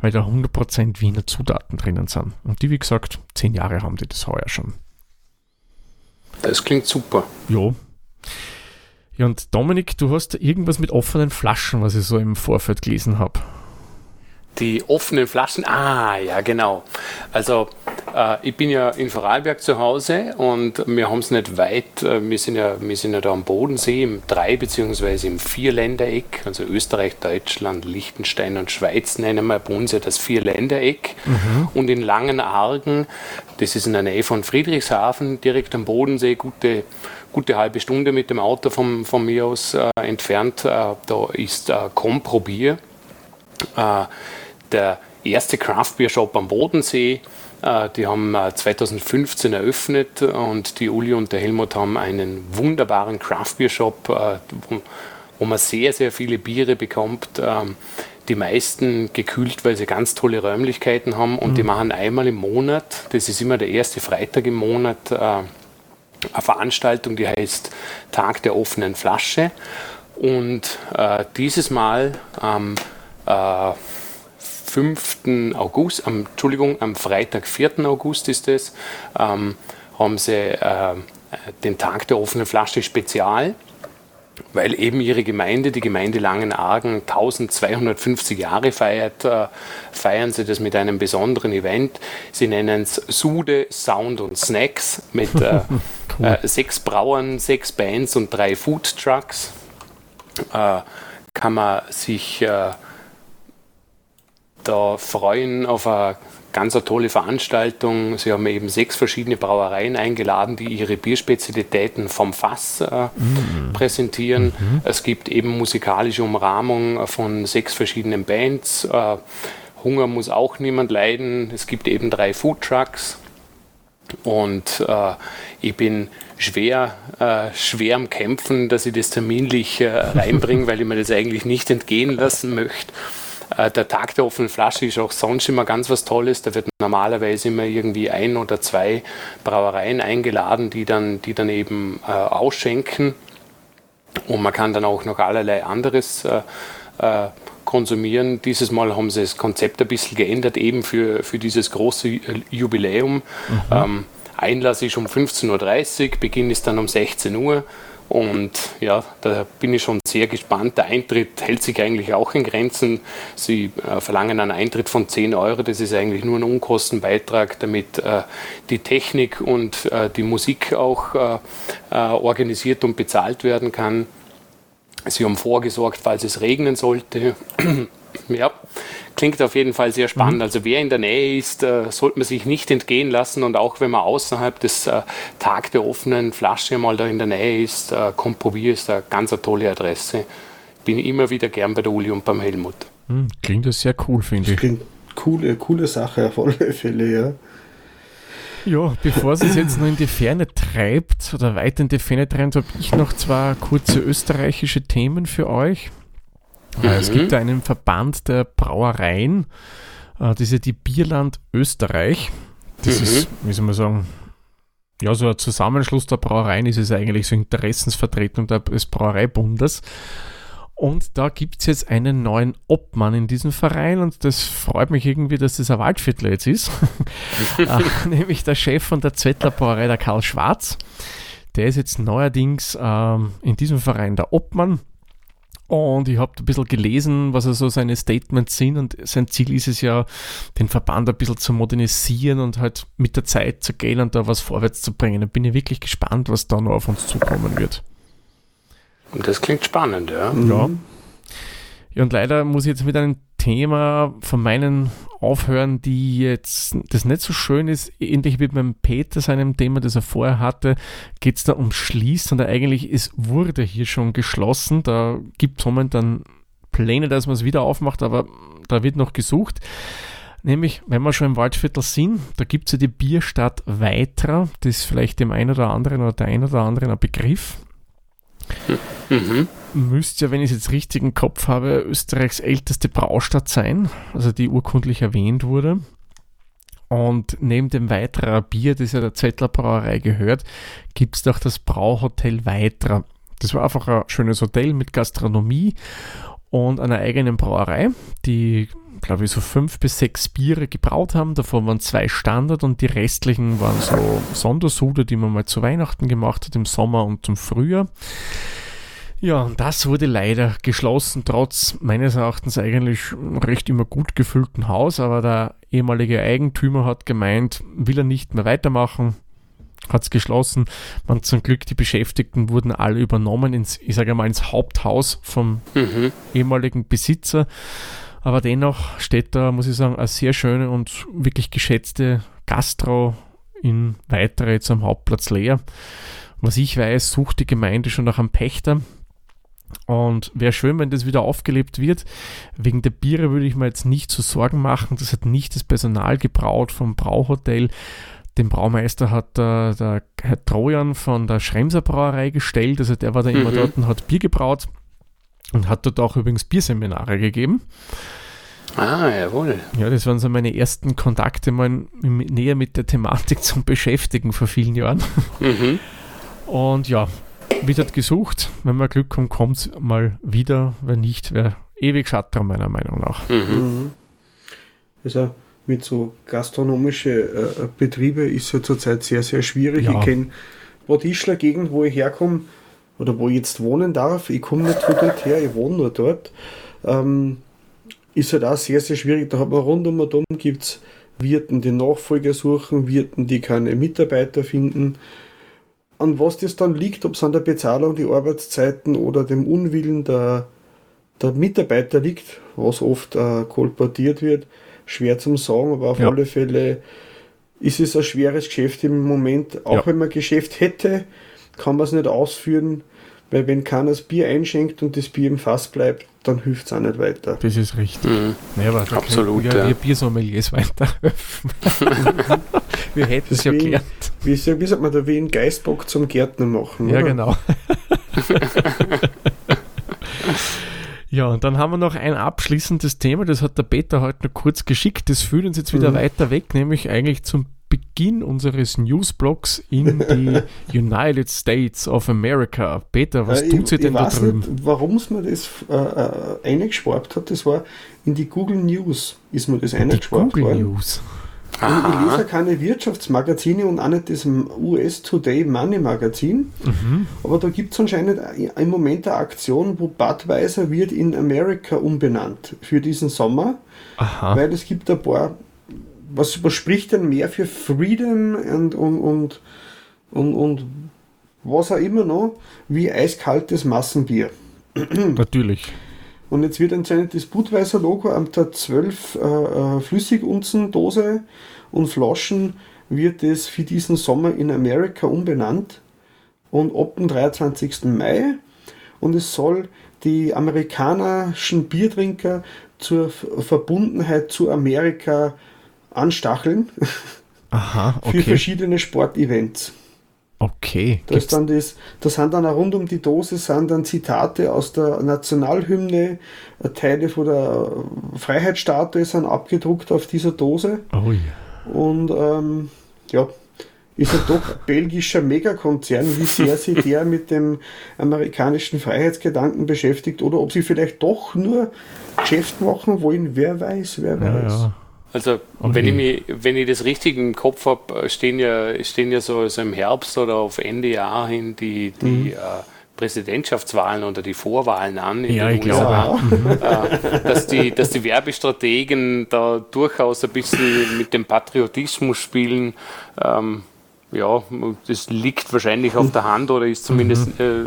weil da 100% Wiener Zutaten drinnen sind. Und die, wie gesagt, zehn Jahre haben die das heuer schon. Das klingt super. Jo. Ja, und Dominik, du hast irgendwas mit offenen Flaschen, was ich so im Vorfeld gelesen habe. Die offenen Flaschen, ah ja, genau. Also äh, ich bin ja in Vorarlberg zu Hause und wir haben es nicht weit, äh, wir, sind ja, wir sind ja da am Bodensee im Drei- bzw. im Vierländereck, also Österreich, Deutschland, Liechtenstein und Schweiz nennen wir bei uns ja das Vierländereck. Mhm. Und in Langenargen, das ist in der Nähe von Friedrichshafen, direkt am Bodensee, gute gute halbe Stunde mit dem Auto von, von mir aus äh, entfernt. Äh, da ist äh, Komprobier, äh, der erste Craft Beer Shop am Bodensee. Äh, die haben 2015 äh, eröffnet und die Uli und der Helmut haben einen wunderbaren Craft Beer Shop, äh, wo, man sehr, sehr viele Biere bekommt. Ähm, die meisten gekühlt, weil sie ganz tolle Räumlichkeiten haben und mhm. die machen einmal im Monat, das ist immer der erste Freitag im Monat, eine Veranstaltung, die heißt Tag der offenen Flasche. Und äh, dieses Mal am äh, 5. August, am, Entschuldigung, am Freitag, 4. August ist es, ähm, haben sie äh, den Tag der offenen Flasche Spezial weil eben ihre Gemeinde, die Gemeinde Langenargen, 1250 Jahre feiert, äh, feiern sie das mit einem besonderen Event. Sie nennen es Sude, Sound und Snacks mit äh, cool. äh, sechs Brauern, sechs Bands und drei Food Trucks. Äh, kann man sich äh, da freuen auf eine ganz eine tolle Veranstaltung. Sie haben eben sechs verschiedene Brauereien eingeladen, die ihre Bierspezialitäten vom Fass äh, mhm. präsentieren. Mhm. Es gibt eben musikalische Umrahmung von sechs verschiedenen Bands. Äh, Hunger muss auch niemand leiden. Es gibt eben drei Food Trucks. Und äh, ich bin schwer, äh, schwer am Kämpfen, dass ich das terminlich äh, reinbringe, weil ich mir das eigentlich nicht entgehen lassen möchte. Äh, der Tag der offenen Flasche ist auch sonst immer ganz was Tolles. Da wird normalerweise immer irgendwie ein oder zwei Brauereien eingeladen, die dann, die dann eben äh, ausschenken. Und man kann dann auch noch allerlei anderes äh, äh, konsumieren. Dieses Mal haben sie das Konzept ein bisschen geändert, eben für, für dieses große Jubiläum. Mhm. Ähm, Einlass ist um 15.30 Uhr, Beginn ist dann um 16 Uhr. Und ja, da bin ich schon sehr gespannt. Der Eintritt hält sich eigentlich auch in Grenzen. Sie äh, verlangen einen Eintritt von 10 Euro. Das ist eigentlich nur ein Unkostenbeitrag, damit äh, die Technik und äh, die Musik auch äh, äh, organisiert und bezahlt werden kann. Sie haben vorgesorgt, falls es regnen sollte. ja, klingt auf jeden Fall sehr spannend. Mhm. Also wer in der Nähe ist, äh, sollte man sich nicht entgehen lassen und auch wenn man außerhalb des äh, Tag der offenen Flasche mal da in der Nähe ist, äh, kommt probier ist eine ganz eine tolle Adresse. Bin immer wieder gern bei der Uli und beim Helmut. Mhm, klingt das sehr cool, finde ich. Klingt coole, coole Sache auf alle Fälle, ja. Ja, bevor es jetzt noch in die Ferne treibt oder weiter in die Ferne treibt, habe ich noch zwei kurze österreichische Themen für euch. Mhm. Es gibt einen Verband der Brauereien, äh, das ist ja die Bierland Österreich. Das mhm. ist, wie soll man sagen, ja, so ein Zusammenschluss der Brauereien ist es eigentlich, so Interessensvertretung des Brauereibundes. Und da gibt es jetzt einen neuen Obmann in diesem Verein und das freut mich irgendwie, dass das ein Waldviertler jetzt ist. äh, nämlich der Chef von der Zwettler Brauerei, der Karl Schwarz. Der ist jetzt neuerdings ähm, in diesem Verein der Obmann. Und ich habe ein bisschen gelesen, was also seine Statements sind. Und sein Ziel ist es ja, den Verband ein bisschen zu modernisieren und halt mit der Zeit zu gehen und da was vorwärts zu bringen. Da bin ich wirklich gespannt, was da noch auf uns zukommen wird. Und das klingt spannend, ja. Ja. Ja, und leider muss ich jetzt mit einem Thema von meinen aufhören, die jetzt das nicht so schön ist. Ähnlich wie beim Peter seinem Thema, das er vorher hatte, geht es da um Schließ und eigentlich ist, wurde hier schon geschlossen. Da gibt es momentan Pläne, dass man es wieder aufmacht, aber da wird noch gesucht. Nämlich, wenn wir schon im Waldviertel sind, da gibt es ja die Bierstadt Weitra. Das ist vielleicht dem einen oder anderen oder der einen oder anderen ein Begriff. Mhm. Müsste ja, wenn ich es jetzt richtig im Kopf habe, Österreichs älteste Braustadt sein, also die urkundlich erwähnt wurde. Und neben dem Weiterer Bier, das ja der Zettler Brauerei gehört, gibt es doch das Brauhotel Weiterer. Das war einfach ein schönes Hotel mit Gastronomie und einer eigenen Brauerei, die, glaube ich, so fünf bis sechs Biere gebraut haben. Davon waren zwei Standard und die restlichen waren so Sondersude, die man mal zu Weihnachten gemacht hat, im Sommer und zum Frühjahr. Ja, und das wurde leider geschlossen, trotz meines Erachtens eigentlich recht immer gut gefüllten Haus, aber der ehemalige Eigentümer hat gemeint, will er nicht mehr weitermachen, hat es geschlossen. Man zum Glück, die Beschäftigten wurden alle übernommen ins, ich sage mal, ins Haupthaus vom mhm. ehemaligen Besitzer. Aber dennoch steht da, muss ich sagen, eine sehr schöne und wirklich geschätzte Gastro in weitere jetzt am Hauptplatz leer. Was ich weiß, sucht die Gemeinde schon nach einem Pächter. Und wäre schön, wenn das wieder aufgelebt wird. Wegen der Biere würde ich mir jetzt nicht so Sorgen machen. Das hat nicht das Personal gebraut vom Brauhotel. Den Braumeister hat der, der Herr Trojan von der Schremser Brauerei gestellt. Also der war da immer mhm. dort und hat Bier gebraut und hat dort auch übrigens Bierseminare gegeben. Ah, jawohl. Ja, das waren so meine ersten Kontakte mal näher mit der Thematik zum Beschäftigen vor vielen Jahren. Mhm. Und ja, wird halt gesucht. Wenn man Glück kommt, kommt es mal wieder. Wenn nicht, wäre ewig Schatten, meiner Meinung nach. Mhm. mhm. Also mit so gastronomische äh, Betriebe ist es ja zurzeit sehr, sehr schwierig. Ja. Ich kenne Bad Ischler Gegend, wo ich herkomme oder wo ich jetzt wohnen darf. Ich komme nicht von dort her, ich wohne nur dort. Ähm, ist halt auch sehr, sehr schwierig. Da hat man rund um und gibt es Wirten, die Nachfolger suchen, Wirten, die keine Mitarbeiter finden an was das dann liegt, ob es an der Bezahlung, die Arbeitszeiten oder dem Unwillen der, der Mitarbeiter liegt, was oft äh, kolportiert wird, schwer zum sagen, aber auf ja. alle Fälle ist es ein schweres Geschäft im Moment. Auch ja. wenn man Geschäft hätte, kann man es nicht ausführen, weil wenn keiner das Bier einschenkt und das Bier im Fass bleibt, dann hilft es auch nicht weiter. Das ist richtig. Mhm. Ja, aber Absolut. Ja, ja. Wir Biersommeliers weiterhelfen. wir hätten es ja gelernt. Wie, wie sagt man da, wie einen Geißbock zum Gärtner machen? Ja, oder? genau. Ja, und dann haben wir noch ein abschließendes Thema, das hat der Peter heute noch kurz geschickt. Das führt uns jetzt wieder mhm. weiter weg, nämlich eigentlich zum Beginn unseres Newsblocks in die United States of America. Peter, was äh, tut sie denn da drüben? Warum es mir das äh, äh, eingeschwarbt hat, das war in die Google News ist mir das eingeschwarbt Google worden. News. Ich, ich lese keine Wirtschaftsmagazine und auch nicht das US Today Money Magazin. Mhm. Aber da gibt es anscheinend im Moment eine Aktion, wo Budweiser wird in Amerika umbenannt für diesen Sommer. Aha. Weil es gibt ein paar was, was spricht denn mehr für Freedom und, und, und, und, und was auch immer noch, wie eiskaltes Massenbier? Natürlich. Und jetzt wird anscheinend das Budweiser-Logo an der 12 äh, äh, Flüssigunzen-Dose und Flaschen wird es für diesen Sommer in Amerika umbenannt und ab dem 23. Mai und es soll die amerikanischen Biertrinker zur Verbundenheit zu Amerika anstacheln Aha, für okay. verschiedene Sportevents. Okay. Da, ist dann das, da sind dann rund um die Dose sind dann Zitate aus der Nationalhymne, äh, Teile von der Freiheitsstatue sind abgedruckt auf dieser Dose. Oh ja. Und ähm, ja, ist ja doch ein belgischer Megakonzern, wie sehr sich der mit dem amerikanischen Freiheitsgedanken beschäftigt oder ob sie vielleicht doch nur Geschäft machen wollen, wer weiß, wer Ja, weiß. ja. Also Okay. wenn, ich mich, wenn ich das richtig im Kopf habe, stehen ja, stehen ja so, so im Herbst oder auf Ende Jahr hin die, die äh, Präsidentschaftswahlen oder die Vorwahlen an in Ja, den ich glaube. Äh, dass, die, dass die Werbestrategen da durchaus ein bisschen mit dem Patriotismus spielen. Ähm, ja, das liegt wahrscheinlich auf der Hand oder ist zumindest äh,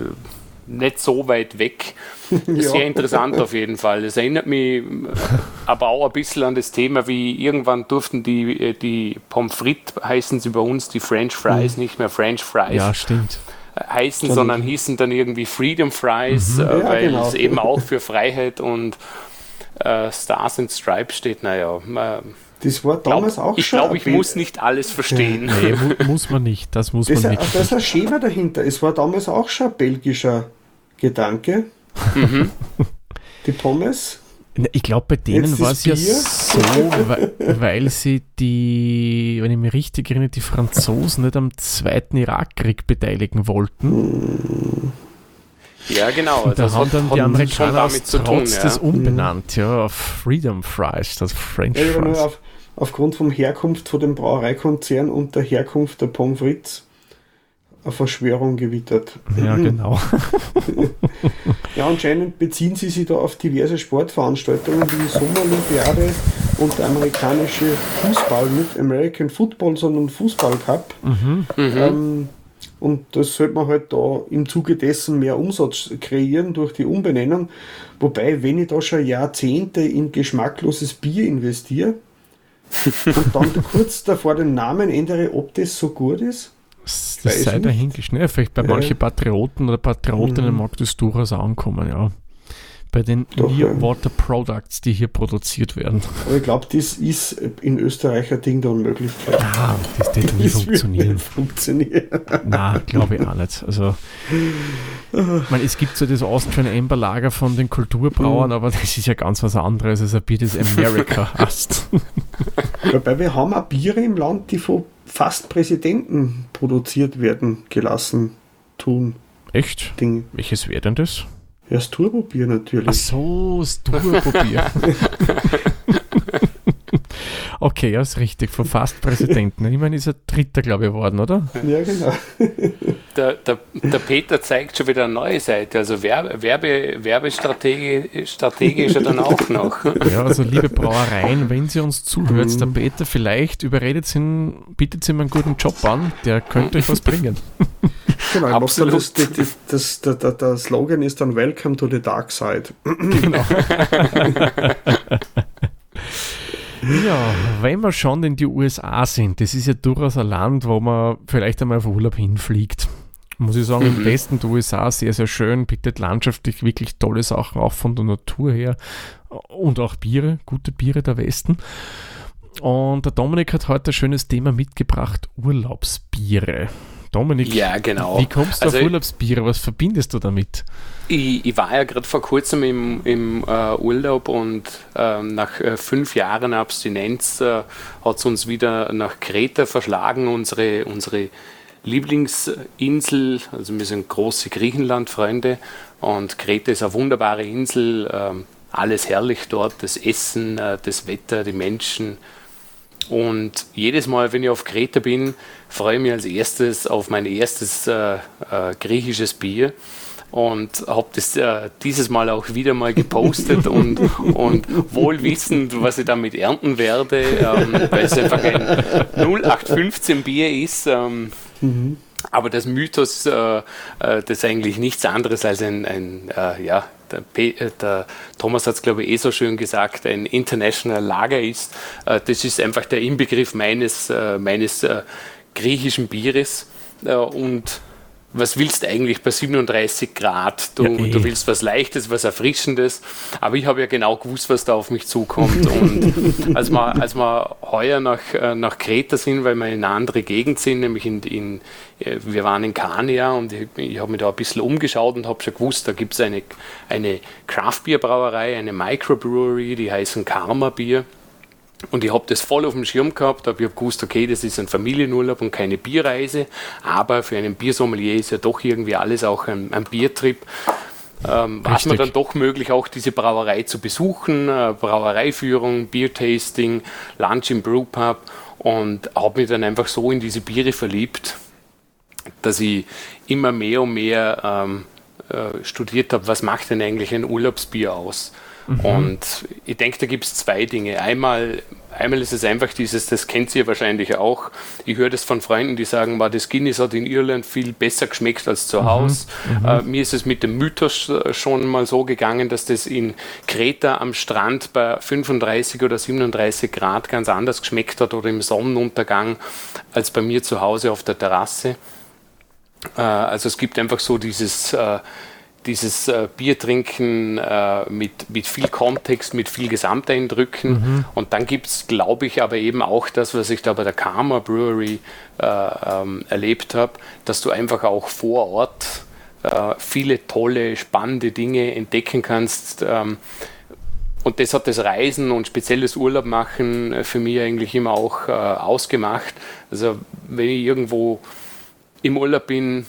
nicht so weit weg. Ja. Sehr interessant auf jeden Fall. Das erinnert mich aber auch ein bisschen an das Thema, wie irgendwann durften die, äh, die Pommes frites, heißen sie bei uns, die French Fries, nicht mehr French Fries Ja, stimmt. heißen, Dann- sondern hießen dann irgendwie Freedom Fries, äh, Ja, weil genau. es eben auch für Freiheit und äh, Stars and Stripes steht. Naja, äh, Das war glaub, damals auch ich schon. glaube, ein ich Bild- muss nicht alles verstehen. Nee, mu muss man nicht. Das muss Das, man ist- nicht. da ist ein Schema dahinter. Es war damals auch schon ein belgischer Gedanke. Mhm. Die Pommes. Ich glaube, bei denen war es ja so, weil, weil sie die, wenn ich mich richtig erinnere, die Franzosen nicht am zweiten Irakkrieg beteiligen wollten. Ja, genau. Und da das haben hat- dann die Amerikaner damit aus zu tun. Trotz Ja. das umbenannt, ja, auf Freedom Fries, das French Ja, Fries. auf, aufgrund vom Herkunft von dem Brauereikonzern und der Herkunft der Pommes frites eine Verschwörung gewittert. Ja, genau. Ja, anscheinend beziehen sie sich da auf diverse Sportveranstaltungen wie die Sommerolympiade und der amerikanische Fußball, nicht American Football, sondern Fußball Cup. Ähm, und das sollte man halt da im Zuge dessen mehr Umsatz kreieren durch die Umbenennung. Wobei, wenn ich da schon Jahrzehnte in geschmackloses Bier investiere und dann kurz davor den Namen ändere, ob das so gut ist. Das, sei dahingestellt. Vielleicht bei Ja. manchen Patrioten oder Patriotinnen Mhm. mag das durchaus ankommen, ja. Bei den Doch. Water Products, die hier produziert werden. Aber ich glaube, das ist in Österreich ein Ding der Unmöglichkeit. Ah, das wird nie funktionieren. nicht funktionieren. Na, glaube ich auch nicht. Also, ich meine, es gibt so das Austrian Amber Lager von den Kulturbrauern, Mhm. aber das ist ja ganz was anderes als ein Bier, das America heißt. Wobei wir haben auch Biere im Land, die von fast Präsidenten produziert werden gelassen tun. Echt? Ding. Welches wäre denn das? Ja, das Turbobier natürlich. Ach so, das Turbobier. okay, ja, ist richtig. Von fast Präsidenten. Ich meine, ist er Dritter, glaube ich, geworden, oder? Ja, genau. Der, der, der Peter zeigt schon wieder eine neue Seite. Also Werbe, Werbe, ist er dann auch noch. Ja, also liebe Brauereien, wenn Sie uns zuhört, Mhm. der Peter vielleicht überredet ihn, bietet ihm einen guten Job an, der könnte euch was bringen. genau Absolut. das, das, das, das, der, der Slogan ist dann Welcome to the Dark Side. Genau. Ja, wenn wir schon in die USA sind, das ist ja durchaus ein Land, wo man vielleicht einmal auf Urlaub hinfliegt. Muss ich sagen, im Mhm. Westen der USA sehr, sehr schön, bietet landschaftlich wirklich tolle Sachen, auch von der Natur her. Und auch Biere, gute Biere der Westen. Und der Dominik hat heute ein schönes Thema mitgebracht, Urlaubsbiere. Dominik, Ja, genau. wie kommst du Also auf Urlaubsbiere? Was verbindest du damit? Ich, ich war ja gerade vor kurzem im, im äh, Urlaub und ähm, nach äh, fünf Jahren Abstinenz äh, hat es uns wieder nach Kreta verschlagen, unsere, unsere Lieblingsinsel. Also wir sind große Griechenland-Freunde und Kreta ist eine wunderbare Insel. ähm, alles herrlich dort, das Essen, äh, das Wetter, die Menschen. Und jedes Mal, wenn ich auf Kreta bin, freue ich mich als erstes auf mein erstes äh, äh, griechisches Bier und habe das äh, dieses Mal auch wieder mal gepostet und, und wohl wissend, was ich damit ernten werde, ähm, weil es einfach ein 0815 Bier ist. Ähm, aber das Mythos, äh, äh, das ist eigentlich nichts anderes als ein, ein äh, ja, der, äh, der Thomas hat es, glaube ich, eh so schön gesagt, ein International Lager ist. Äh, das ist einfach der Inbegriff meines, äh, meines griechischen Bieres. Und was willst du eigentlich bei 37 Grad? Du, ja, eh. du willst was Leichtes, was Erfrischendes. Aber ich habe ja genau gewusst, was da auf mich zukommt. Und als wir, als wir heuer nach, äh, nach Kreta sind, weil wir in eine andere Gegend sind, nämlich in, in äh, wir waren in Kania und ich, ich habe mich da ein bisschen umgeschaut und habe schon gewusst, da gibt es eine, eine Craft-Bier-Brauerei, eine Microbrewery, die heißen Karma Bier. Und ich habe das voll auf dem Schirm gehabt, aber ich habe gewusst, okay, das ist ein Familienurlaub und keine Bierreise, aber für einen Biersommelier ist ja doch irgendwie alles auch ein, ein Biertrip. Ähm, war es mir dann doch möglich, auch diese Brauerei zu besuchen, äh, Brauereiführung, Biertasting, Lunch im Brewpub und habe mich dann einfach so in diese Biere verliebt, dass ich immer mehr und mehr ähm, äh, studiert habe, was macht denn eigentlich ein Urlaubsbier aus? Mhm. Und ich denke, da gibt es zwei Dinge. Einmal, einmal ist es einfach dieses, das kennt ihr wahrscheinlich auch. Ich höre das von Freunden, die sagen, das Guinness hat in Irland viel besser geschmeckt als zu mhm. Hause. Mhm. Äh, mir ist es mit dem Mythos äh, schon mal so gegangen, dass das in Kreta am Strand bei 35 oder 37 Grad ganz anders geschmeckt hat oder im Sonnenuntergang als bei mir zu Hause auf der Terrasse. Äh, also es gibt einfach so dieses äh, dieses äh, Biertrinken äh, mit, mit viel Kontext, mit viel Gesamteindrücken. Mhm. Und dann gibt es, glaube ich, aber eben auch das, was ich da bei der Karma Brewery äh, ähm, erlebt habe, dass du einfach auch vor Ort äh, viele tolle, spannende Dinge entdecken kannst. Ähm, und das hat das Reisen und spezielles Urlaub machen äh, für mich eigentlich immer auch äh, ausgemacht. Also wenn ich irgendwo im Urlaub bin,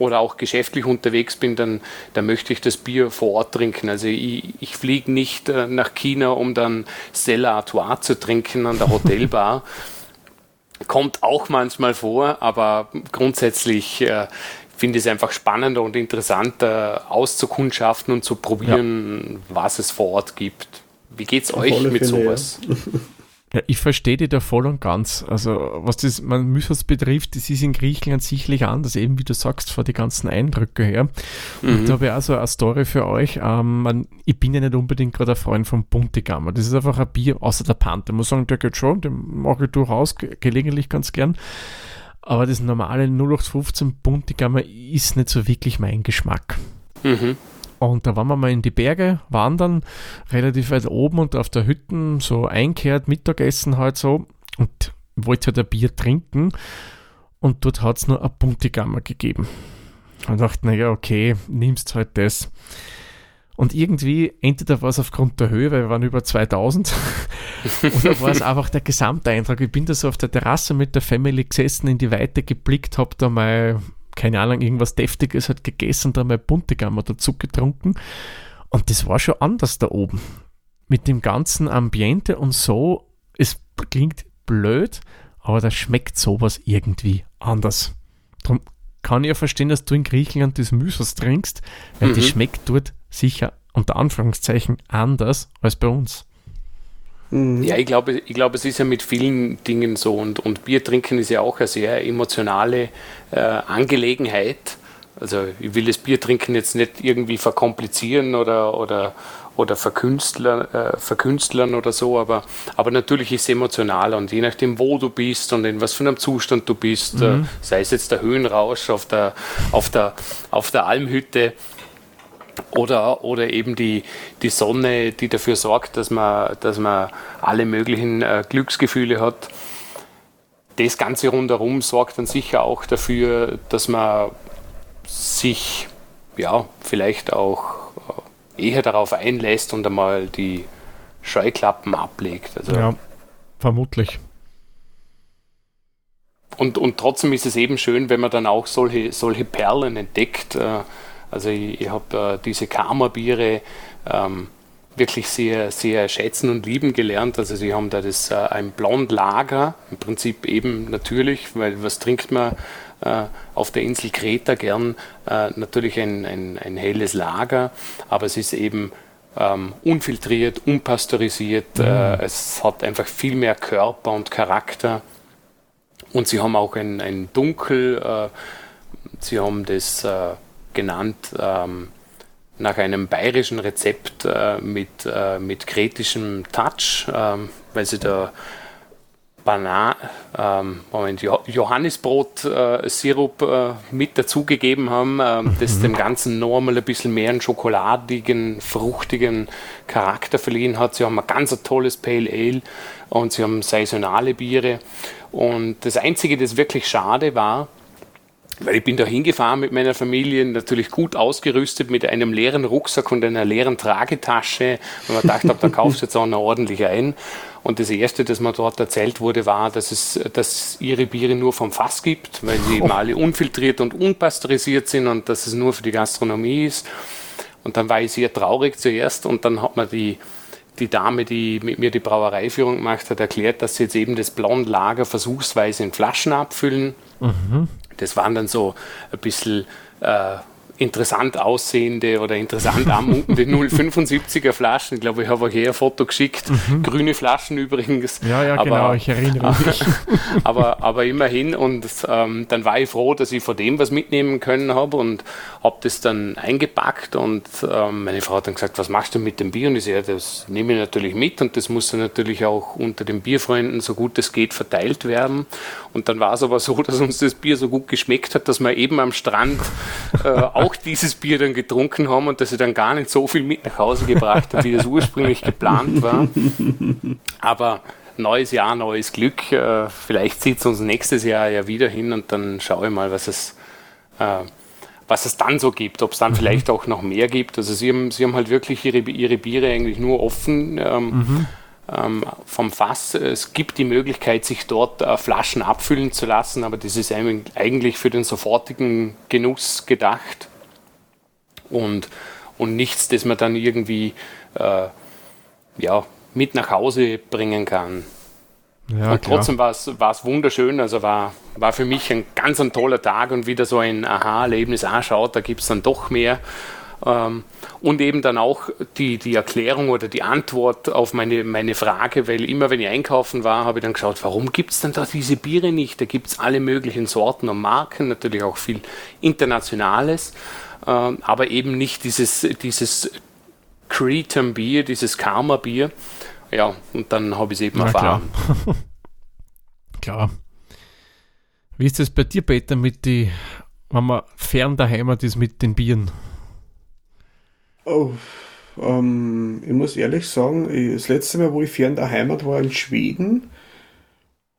oder auch geschäftlich unterwegs bin, dann, dann möchte ich das Bier vor Ort trinken. Also ich, ich fliege nicht äh, nach China, um dann Stella Artois zu trinken an der Hotelbar. Kommt auch manchmal vor, aber grundsätzlich äh, finde ich es einfach spannender und interessanter auszukundschaften und zu probieren, ja. was es vor Ort gibt. Wie geht es euch mit sowas? Ja. Ja, ich verstehe dich da voll und ganz. Also, was das man Mythos betrifft, das ist in Griechenland sicherlich anders, eben wie du sagst, vor die ganzen Eindrücke her. Und mhm. da habe ich auch so eine Story für euch. Ähm, man, ich bin ja nicht unbedingt gerade ein Freund von Buntigammer. Das ist einfach ein Bier außer der Panther. Ich muss sagen, der geht schon, den mache ich durchaus gelegentlich ganz gern. Aber das normale 0815 Buntigammer ist nicht so wirklich mein Geschmack. Mhm. Und da waren wir mal in die Berge wandern, relativ weit oben und auf der Hütte so einkehrt, Mittagessen halt so und wollte halt ein Bier trinken und dort hat es nur ein Buntigammer gegeben. Und dachte, naja, okay, nimmst halt das. Und irgendwie, entweder war es aufgrund der Höhe, weil wir waren über 2000, oder war es einfach der Gesamteindruck. Ich bin da so auf der Terrasse mit der Family gesessen, in die Weite geblickt, habe da mal keine Ahnung, irgendwas Deftiges hat gegessen, da mal Buntegammer dazu getrunken. Und das war schon anders da oben. Mit dem ganzen Ambiente und so, es klingt blöd, aber da schmeckt sowas irgendwie anders. Darum kann ich ja verstehen, dass du in Griechenland das Mysos trinkst, weil mhm. das schmeckt dort sicher unter Anführungszeichen anders als bei uns. Mhm. Ja, ich glaube, ich glaube, es ist ja mit vielen Dingen so und, und Bier trinken ist ja auch eine sehr emotionale äh, Angelegenheit. Also ich will das Bier trinken jetzt nicht irgendwie verkomplizieren oder, oder, oder verkünstlern, äh, verkünstlern oder so, aber, aber natürlich ist es emotional und je nachdem, wo du bist und in was für einem Zustand du bist, äh, mhm. äh, sei es jetzt der Höhenrausch auf der, auf der, auf der Almhütte, oder, oder eben die, die Sonne, die dafür sorgt, dass man, dass man alle möglichen äh, Glücksgefühle hat. Das Ganze rundherum sorgt dann sicher auch dafür, dass man sich ja, vielleicht auch äh, eher darauf einlässt und einmal die Scheuklappen ablegt. Also, ja, vermutlich. Und, und trotzdem ist es eben schön, wenn man dann auch solche, solche Perlen entdeckt. Äh, also ich, ich habe äh, diese Karma-Biere ähm, wirklich sehr, sehr schätzen und lieben gelernt. Also sie haben da das, äh, ein Blondlager, im Prinzip eben natürlich, weil was trinkt man äh, auf der Insel Kreta gern? Äh, natürlich ein, ein, ein, helles Lager, aber es ist eben ähm, unfiltriert, unpasteurisiert. Mhm. Äh, es hat einfach viel mehr Körper und Charakter. Und sie haben auch ein, ein Dunkel, äh, sie haben das genannt ähm, nach einem bayerischen Rezept äh, mit, äh, mit kretischem Touch, ähm, weil sie da Banan, ähm, Moment, Johannisbrot-Sirup äh, mit dazugegeben haben, äh, mhm. das dem Ganzen nochmal ein bisschen mehr einen schokoladigen, fruchtigen Charakter verliehen hat. Sie haben ein ganz tolles Pale Ale und sie haben saisonale Biere. Und das Einzige, das wirklich schade war, weil ich bin da hingefahren mit meiner Familie, natürlich gut ausgerüstet mit einem leeren Rucksack und einer leeren Tragetasche. Und man dachte, da kaufst du jetzt auch noch ordentlich ein. Und das Erste, das mir dort erzählt wurde, war, dass es dass ihre Biere nur vom Fass gibt, weil sie eben alle unfiltriert und unpasteurisiert sind und dass es nur für die Gastronomie ist. Und dann war ich sehr traurig zuerst und dann hat man die, die Dame, die mit mir die Brauereiführung gemacht hat, erklärt, dass sie jetzt eben das Blondlager versuchsweise in Flaschen abfüllen. Mhm. Das waren dann so ein bisschen äh, interessant aussehende oder interessant anmutende 075er Flaschen. Ich glaube, ich habe euch hier ein Foto geschickt. Mhm. Grüne Flaschen übrigens. Ja, ja, aber, genau, ich erinnere mich. aber, aber immerhin. Und ähm, dann war ich froh, dass ich von dem was mitnehmen können habe und habe das dann eingepackt. Und ähm, meine Frau hat dann gesagt, was machst du mit dem Bier? Und ich sage, das nehme ich natürlich mit und das muss dann natürlich auch unter den Bierfreunden so gut es geht verteilt werden. Und dann war es aber so, dass uns das Bier so gut geschmeckt hat, dass wir eben am Strand äh, auch auch dieses Bier dann getrunken haben und dass sie dann gar nicht so viel mit nach Hause gebracht haben, wie das ursprünglich geplant war. Aber neues Jahr, neues Glück. Äh, vielleicht zieht es uns nächstes Jahr ja wieder hin und dann schaue ich mal, was es, äh, was es dann so gibt. Ob es dann mhm. vielleicht auch noch mehr gibt. Also sie haben, sie haben halt wirklich ihre, ihre Biere eigentlich nur offen. Ähm, mhm ähm, vom Fass. Es gibt die Möglichkeit, sich dort äh, Flaschen abfüllen zu lassen, aber das ist eigentlich für den sofortigen Genuss gedacht und, und nichts, das man dann irgendwie äh, ja, mit nach Hause bringen kann. Ja, und trotzdem war es wunderschön, also war, war für mich ein ganz ein toller Tag und wieder so ein Aha-Erlebnis anschaut, da gibt es dann doch mehr. Ähm, und eben dann auch die, die Erklärung oder die Antwort auf meine, meine Frage, weil immer wenn ich einkaufen war, habe ich dann geschaut, warum gibt es denn da diese Biere nicht? Da gibt es alle möglichen Sorten und Marken, natürlich auch viel Internationales. Ähm, aber eben nicht dieses, dieses Cretan Bier, dieses Karma Bier. Ja, und dann habe ich es eben Na, erfahren. Klar. klar. Wie ist es bei dir, Peter, mit die, wenn man fern der Heimat ist mit den Bieren? Oh, ähm, ich muss ehrlich sagen, das letzte Mal, wo ich fern der Heimat war in Schweden,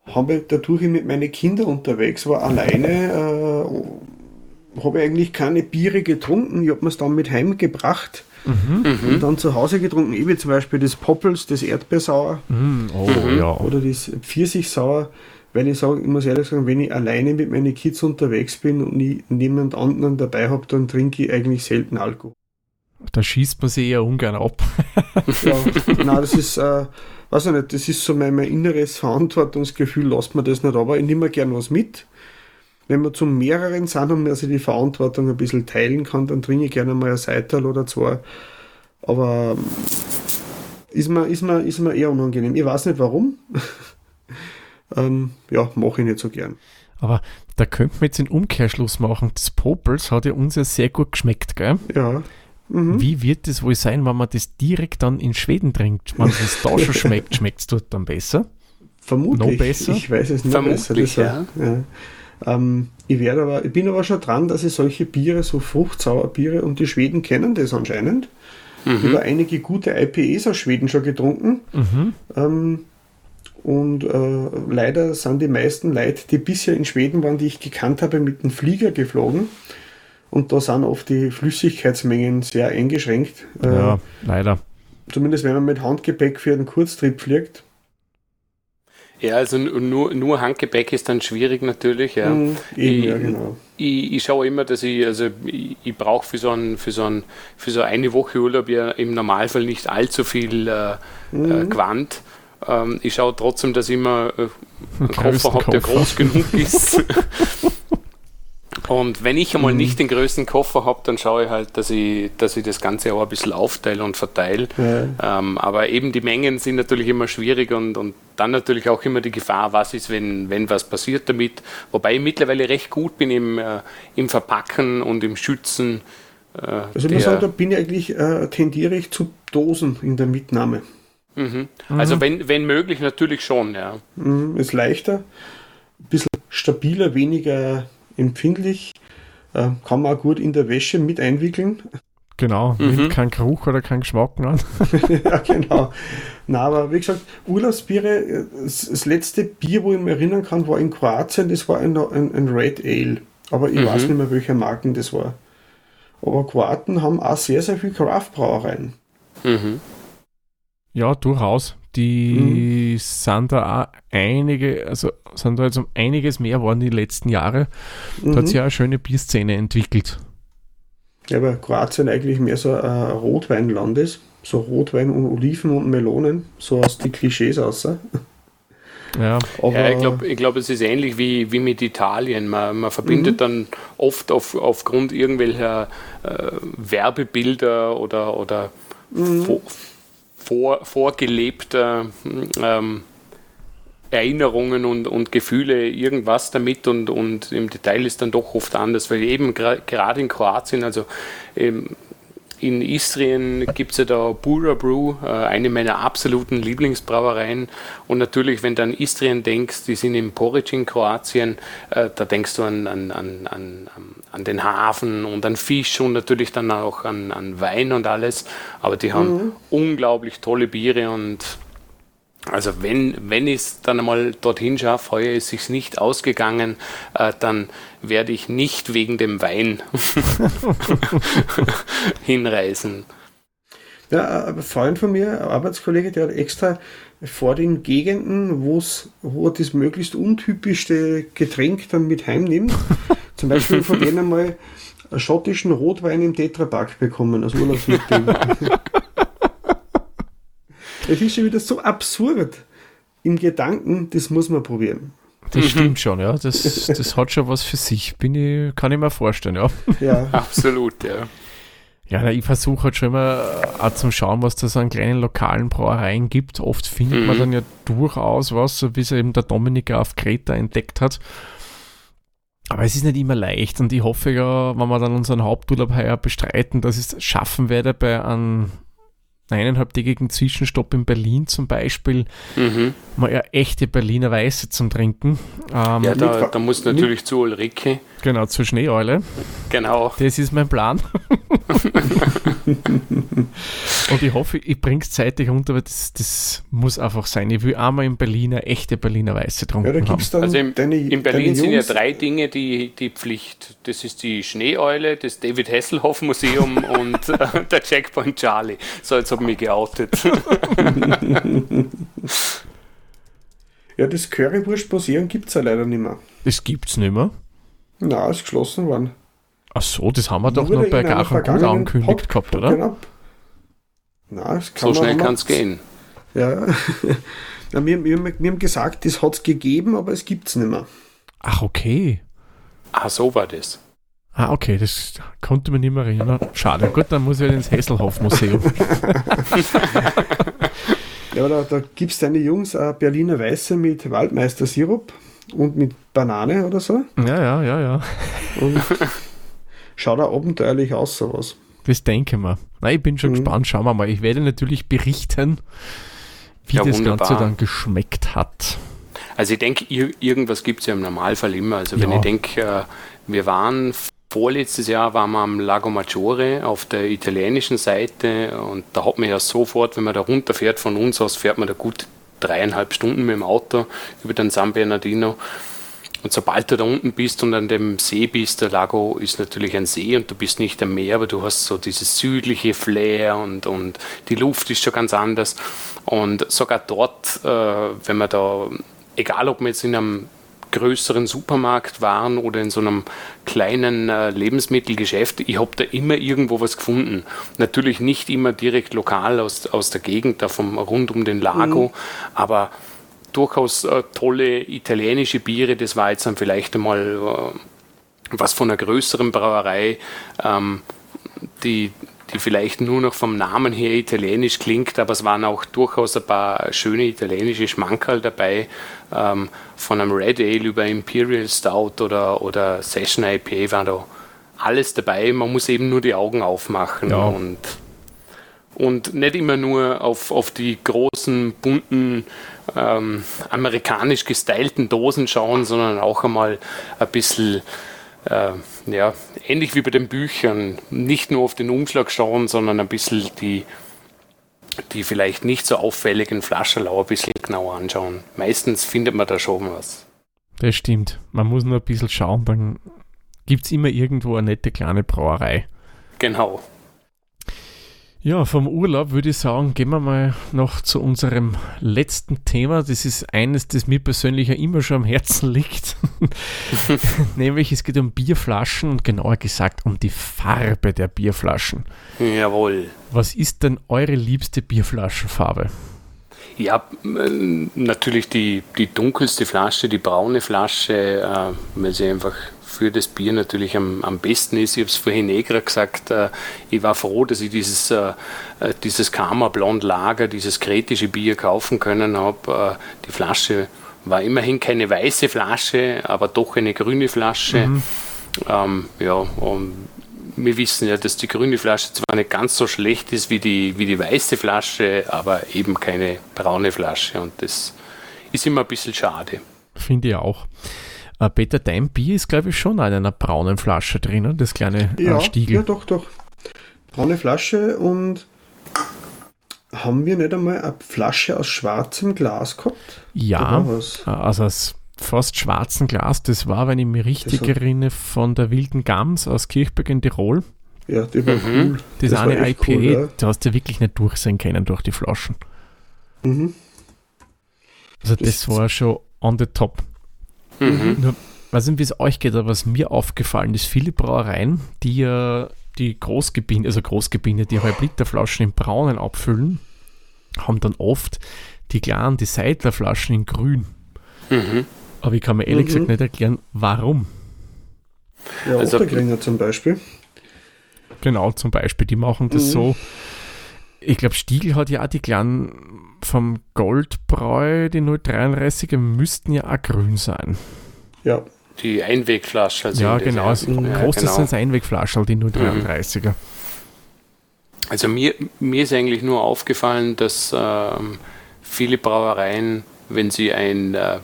habe ich dadurch ich mit meinen Kindern unterwegs war, alleine äh, habe ich eigentlich keine Biere getrunken. Ich habe mir es dann mit heimgebracht mhm. und dann zu Hause getrunken. Ich wie zum Beispiel das Poppels, das Erdbeersauer mhm. Oh, mhm. ja. oder das Pfirsichsauer. Weil ich sage, ich muss ehrlich sagen, wenn ich alleine mit meinen Kids unterwegs bin und ich niemand anderen dabei habe, dann trinke ich eigentlich selten Alkohol. Da schießt man sich eher ungern ab. ja, nein, das ist, äh, weiß ich nicht, das ist so mein, mein inneres Verantwortungsgefühl, lasst man das nicht, aber ich nehme gern was mit wenn wir zu mehreren sind und man sich die Verantwortung ein bisschen teilen kann, dann trinke ich gerne mal ein Seital oder zwei. Aber ähm, ist mir, ist mir, ist mir eher unangenehm. Ich weiß nicht warum. ähm, ja, mache ich nicht so gern. Aber da könnte man jetzt den Umkehrschluss machen. Das Popels hat ja uns ja sehr gut geschmeckt, gell? Ja. Mhm. Wie wird es wohl sein, wenn man das direkt dann in Schweden trinkt? Wenn es da schon schmeckt, schmeckt es dort dann besser? Vermutlich. Noch besser? Ich weiß es nicht Vermutlich, besser. Ja. ja. Ähm, ich, werde aber, ich bin aber schon dran, dass ich solche Biere, so Fruchtsauerbiere, und die Schweden kennen das anscheinend. Mhm. Über einige gute IPAs aus Schweden schon getrunken. Mhm. Ähm, und äh, leider sind die meisten Leute, die bisher in Schweden waren, die ich gekannt habe, mit dem Flieger geflogen. Und da sind oft die Flüssigkeitsmengen sehr eingeschränkt. Äh, ja, leider. Zumindest wenn man mit Handgepäck für einen Kurztrip fliegt. Ja, also nur, nur Handgepäck ist dann schwierig natürlich. Ja. Mhm, ich, ja, genau. ich, ich, schaue immer, dass ich, also ich, ich brauche für so, ein, für, so ein, für so eine Woche Urlaub ja im Normalfall nicht allzu viel äh, mhm. äh, Quant. Ähm, ich schaue trotzdem, dass ich immer äh, einen Koffer habe, der groß genug ist. Und wenn ich einmal mhm. nicht den größten Koffer habe, dann schaue ich halt, dass ich, dass ich das Ganze auch ein bisschen aufteile und verteile. Ja. Ähm, aber eben die Mengen sind natürlich immer schwierig und, und dann natürlich auch immer die Gefahr, was ist, wenn, wenn was passiert damit. Wobei ich mittlerweile recht gut bin im, äh, im Verpacken und im Schützen Äh, also ich muss sagen, da bin ich eigentlich, äh, tendiere ich zu Dosen in der Mitnahme. Mhm. Also mhm. wenn, wenn möglich natürlich schon, ja. Mhm, ist leichter, ein bisschen stabiler, weniger empfindlich, äh, kann man auch gut in der Wäsche mit einwickeln. Genau, mhm. nimmt keinen Geruch oder keinen Geschmack an. ja, genau. Na, aber wie gesagt, Urlaubsbiere, das, letzte Bier, wo ich mich erinnern kann, war in Kroatien, das war ein, ein, ein Red Ale. Aber ich mhm. weiß nicht mehr, welcher Marken das war. Aber Kroaten haben auch sehr, sehr viel Craft-Brauereien. Mhm. Ja, durchaus. Die mhm. sind da auch einige, also sind da jetzt um einiges mehr geworden die letzten Jahre. Da hat sich ja eine schöne Bierszene entwickelt. Ja, weil Kroatien eigentlich mehr so ein Rotweinland ist. So Rotwein und Oliven und Melonen, so aus die Klischees außer. Ja, Aber ja ich glaube, ich glaub, es ist ähnlich wie, wie mit Italien. Man, man verbindet mhm. dann oft auf, aufgrund irgendwelcher äh, Werbebilder oder, oder mhm. Vor, vorgelebter ähm, Erinnerungen und, und Gefühle irgendwas damit und, und im Detail ist dann doch oft anders, weil eben gerade in Kroatien, also ähm, in Istrien gibt es ja da Bura Brew, äh, eine meiner absoluten Lieblingsbrauereien. Und natürlich, wenn du an Istrien denkst, die sind im Poric in Kroatien, äh, da denkst du an, an, an, an, an den Hafen und an Fisch und natürlich dann auch an, an Wein und alles. Aber die haben mhm. unglaublich tolle Biere und also wenn, wenn ich es dann einmal dorthin schaffe, heuer ist es nicht ausgegangen, äh, dann werde ich nicht wegen dem Wein hinreisen. Ja, ein Freund von mir, ein Arbeitskollege, der hat extra vor den Gegenden, wo er das möglichst untypischste Getränk dann mit heimnimmt, zum Beispiel von denen mal einen schottischen Rotwein im Tetrapack bekommen als Urlaubsmittel. Es ist schon wieder so absurd im Gedanken, das muss man probieren. Das mhm. stimmt schon, ja. Das, das hat schon was für sich. Bin ich, kann ich mir vorstellen, ja. Ja, absolut, ja. Ja, ich versuche halt schon immer äh, auch zum Schauen, was da so an kleinen lokalen Brauereien gibt. Oft findet mhm. man dann ja durchaus was, so wie es eben der Dominik auf Kreta entdeckt hat. Aber es ist nicht immer leicht und ich hoffe ja, wenn wir dann unseren Haupturlaub heuer bestreiten, dass ich es schaffen werde, bei einem eineinhalbtägigen Zwischenstopp in Berlin zum Beispiel mhm. mal eine echte Berliner Weiße zum Trinken. Ähm, ja, da, da muss natürlich mit, zu Ulrike. Genau, zur Schneeeule. Genau. Das ist mein Plan. Und ich hoffe, ich bringe es zeitig unter, aber das, das muss einfach sein. Ich will einmal in Berlin eine echte Berliner Weiße trinken. Ja, da gibt's dann also in, deine, in Berlin sind ja drei Dinge, die, die Pflicht. Das ist die Schneeeule, das David Hasselhoff Museum und äh, der Checkpoint Charlie. So, jetzt habe ich mich geoutet. ja, das Currywurst-Museum gibt es ja leider nicht mehr. Das gibt es nicht mehr? Na, ist geschlossen worden. Ach so, das haben wir doch noch bei Gachen gut angekündigt gehabt, oder? Genau. Na, kann so schnell kann es gehen. Ja. ja wir, wir, wir, haben gesagt, das hat es gegeben, aber es gibt es nicht mehr. Ach, okay. Ah, so war das. Ah, okay, das konnte man nicht mehr erinnern. Schade. Gut, dann muss ich halt ins Hesselhoff-Museum. ja, da, da gibt es deine Jungs äh, Berliner Weiße mit Waldmeister-Sirup und mit Banane oder so. Ja, ja, ja, ja. Und schaut da abenteuerlich aus, sowas. Das denke ich mir. Na, ich bin schon mhm. gespannt. Schauen wir mal. Ich werde natürlich berichten, wie ja, das wunderbar. Ganze dann geschmeckt hat. Also ich denke, irgendwas gibt es ja im Normalfall immer. Also wenn ja. ich denke, äh, wir waren vorletztes Jahr waren wir am Lago Maggiore auf der italienischen Seite und da hat man ja sofort, wenn man da runterfährt von uns aus, fährt man da gut dreieinhalb Stunden mit dem Auto über den San Bernardino und sobald du da unten bist und an dem See bist, der Lago ist natürlich ein See und du bist nicht am Meer, aber du hast so dieses südliche Flair und, und die Luft ist schon ganz anders. Und sogar dort, äh, wenn man da, egal ob wir jetzt in einem größeren Supermarkt waren oder in so einem kleinen äh, Lebensmittelgeschäft, ich habe da immer irgendwo was gefunden. Natürlich nicht immer direkt lokal aus, aus der Gegend, da vom, rund um den Lago, mhm. aber durchaus äh, tolle italienische Biere. Das war jetzt dann vielleicht einmal äh, was von einer größeren Brauerei, ähm, die, die vielleicht nur noch vom Namen her italienisch klingt, aber es waren auch durchaus ein paar schöne italienische Schmankerl dabei, ähm, von einem Red Ale über Imperial Stout oder, oder Session IPA waren da alles dabei. Man muss eben nur die Augen aufmachen Ja. und, und nicht immer nur auf, auf die großen, bunten, ähm, amerikanisch gestylten Dosen schauen, sondern auch einmal ein bisschen, äh, ja, ähnlich wie bei den Büchern, nicht nur auf den Umschlag schauen, sondern ein bisschen die, die vielleicht nicht so auffälligen Flaschenlau ein bisschen genauer anschauen. Meistens findet man da schon was. Das stimmt. Man muss nur ein bisschen schauen, dann gibt es immer irgendwo eine nette kleine Brauerei. Genau. Ja, vom Urlaub würde ich sagen, gehen wir mal noch zu unserem letzten Thema. Das ist eines, das mir persönlich ja immer schon am Herzen liegt. Nämlich es geht um Bierflaschen und genauer gesagt um die Farbe der Bierflaschen. Jawohl. Was ist denn eure liebste Bierflaschenfarbe? Ja, äh, natürlich die, die dunkelste Flasche, die braune Flasche, äh, weil sie einfach für das Bier natürlich am, am besten ist. Ich habe es vorhin eh gerade gesagt, äh, ich war froh, dass ich dieses, äh, äh, dieses Karma Blond Lager, dieses kretische Bier kaufen können habe. Äh, die Flasche war immerhin keine weiße Flasche, aber doch eine grüne Flasche. Ähm, ja, und wir wissen ja, dass die grüne Flasche zwar nicht ganz so schlecht ist wie die, wie die weiße Flasche, aber eben keine braune Flasche und das ist immer ein bisschen schade. Finde ich auch. Äh, Peter, dein Bier ist, glaube ich, schon in einer braunen Flasche drinnen, das kleine äh, Ja, Stiegel. ja, doch, doch. Braune Flasche und haben wir nicht einmal eine Flasche aus schwarzem Glas gehabt? Ja, was? also aus fast schwarzen Glas, das war, wenn ich mich richtig Das erinnere, von der Wilden Gams aus Kirchberg in Tirol. Ja, die war cool. Das, war eine IPA, cool, ja. da hast du wirklich nicht durchsehen können durch die Flaschen. Mhm. Also das, Das- war schon on the top. Mhm. Nur, weiß nicht, wie es euch geht, aber was mir aufgefallen ist, viele Brauereien, die ja die Großgebiete, also Großgebiete, die Halbliterflaschen in braunen abfüllen, haben dann oft die kleinen, die Seidlerflaschen in grün. Mhm. Aber ich kann mir ehrlich Mhm. gesagt nicht erklären, warum. Ja, Also- Otterkringer zum Beispiel. Genau, zum Beispiel, die machen das Mhm. so. Ich glaube, Stiegel hat ja auch die kleinen vom Goldbräu, die 033er, müssten ja auch grün sein. Ja, Die Einwegflasche. Also ja, das- genau. Also Ja, groß genau. sind Einwegflaschen, die 033er. Also mir, mir ist eigentlich nur aufgefallen, dass ähm, viele Brauereien, wenn sie ein, äh,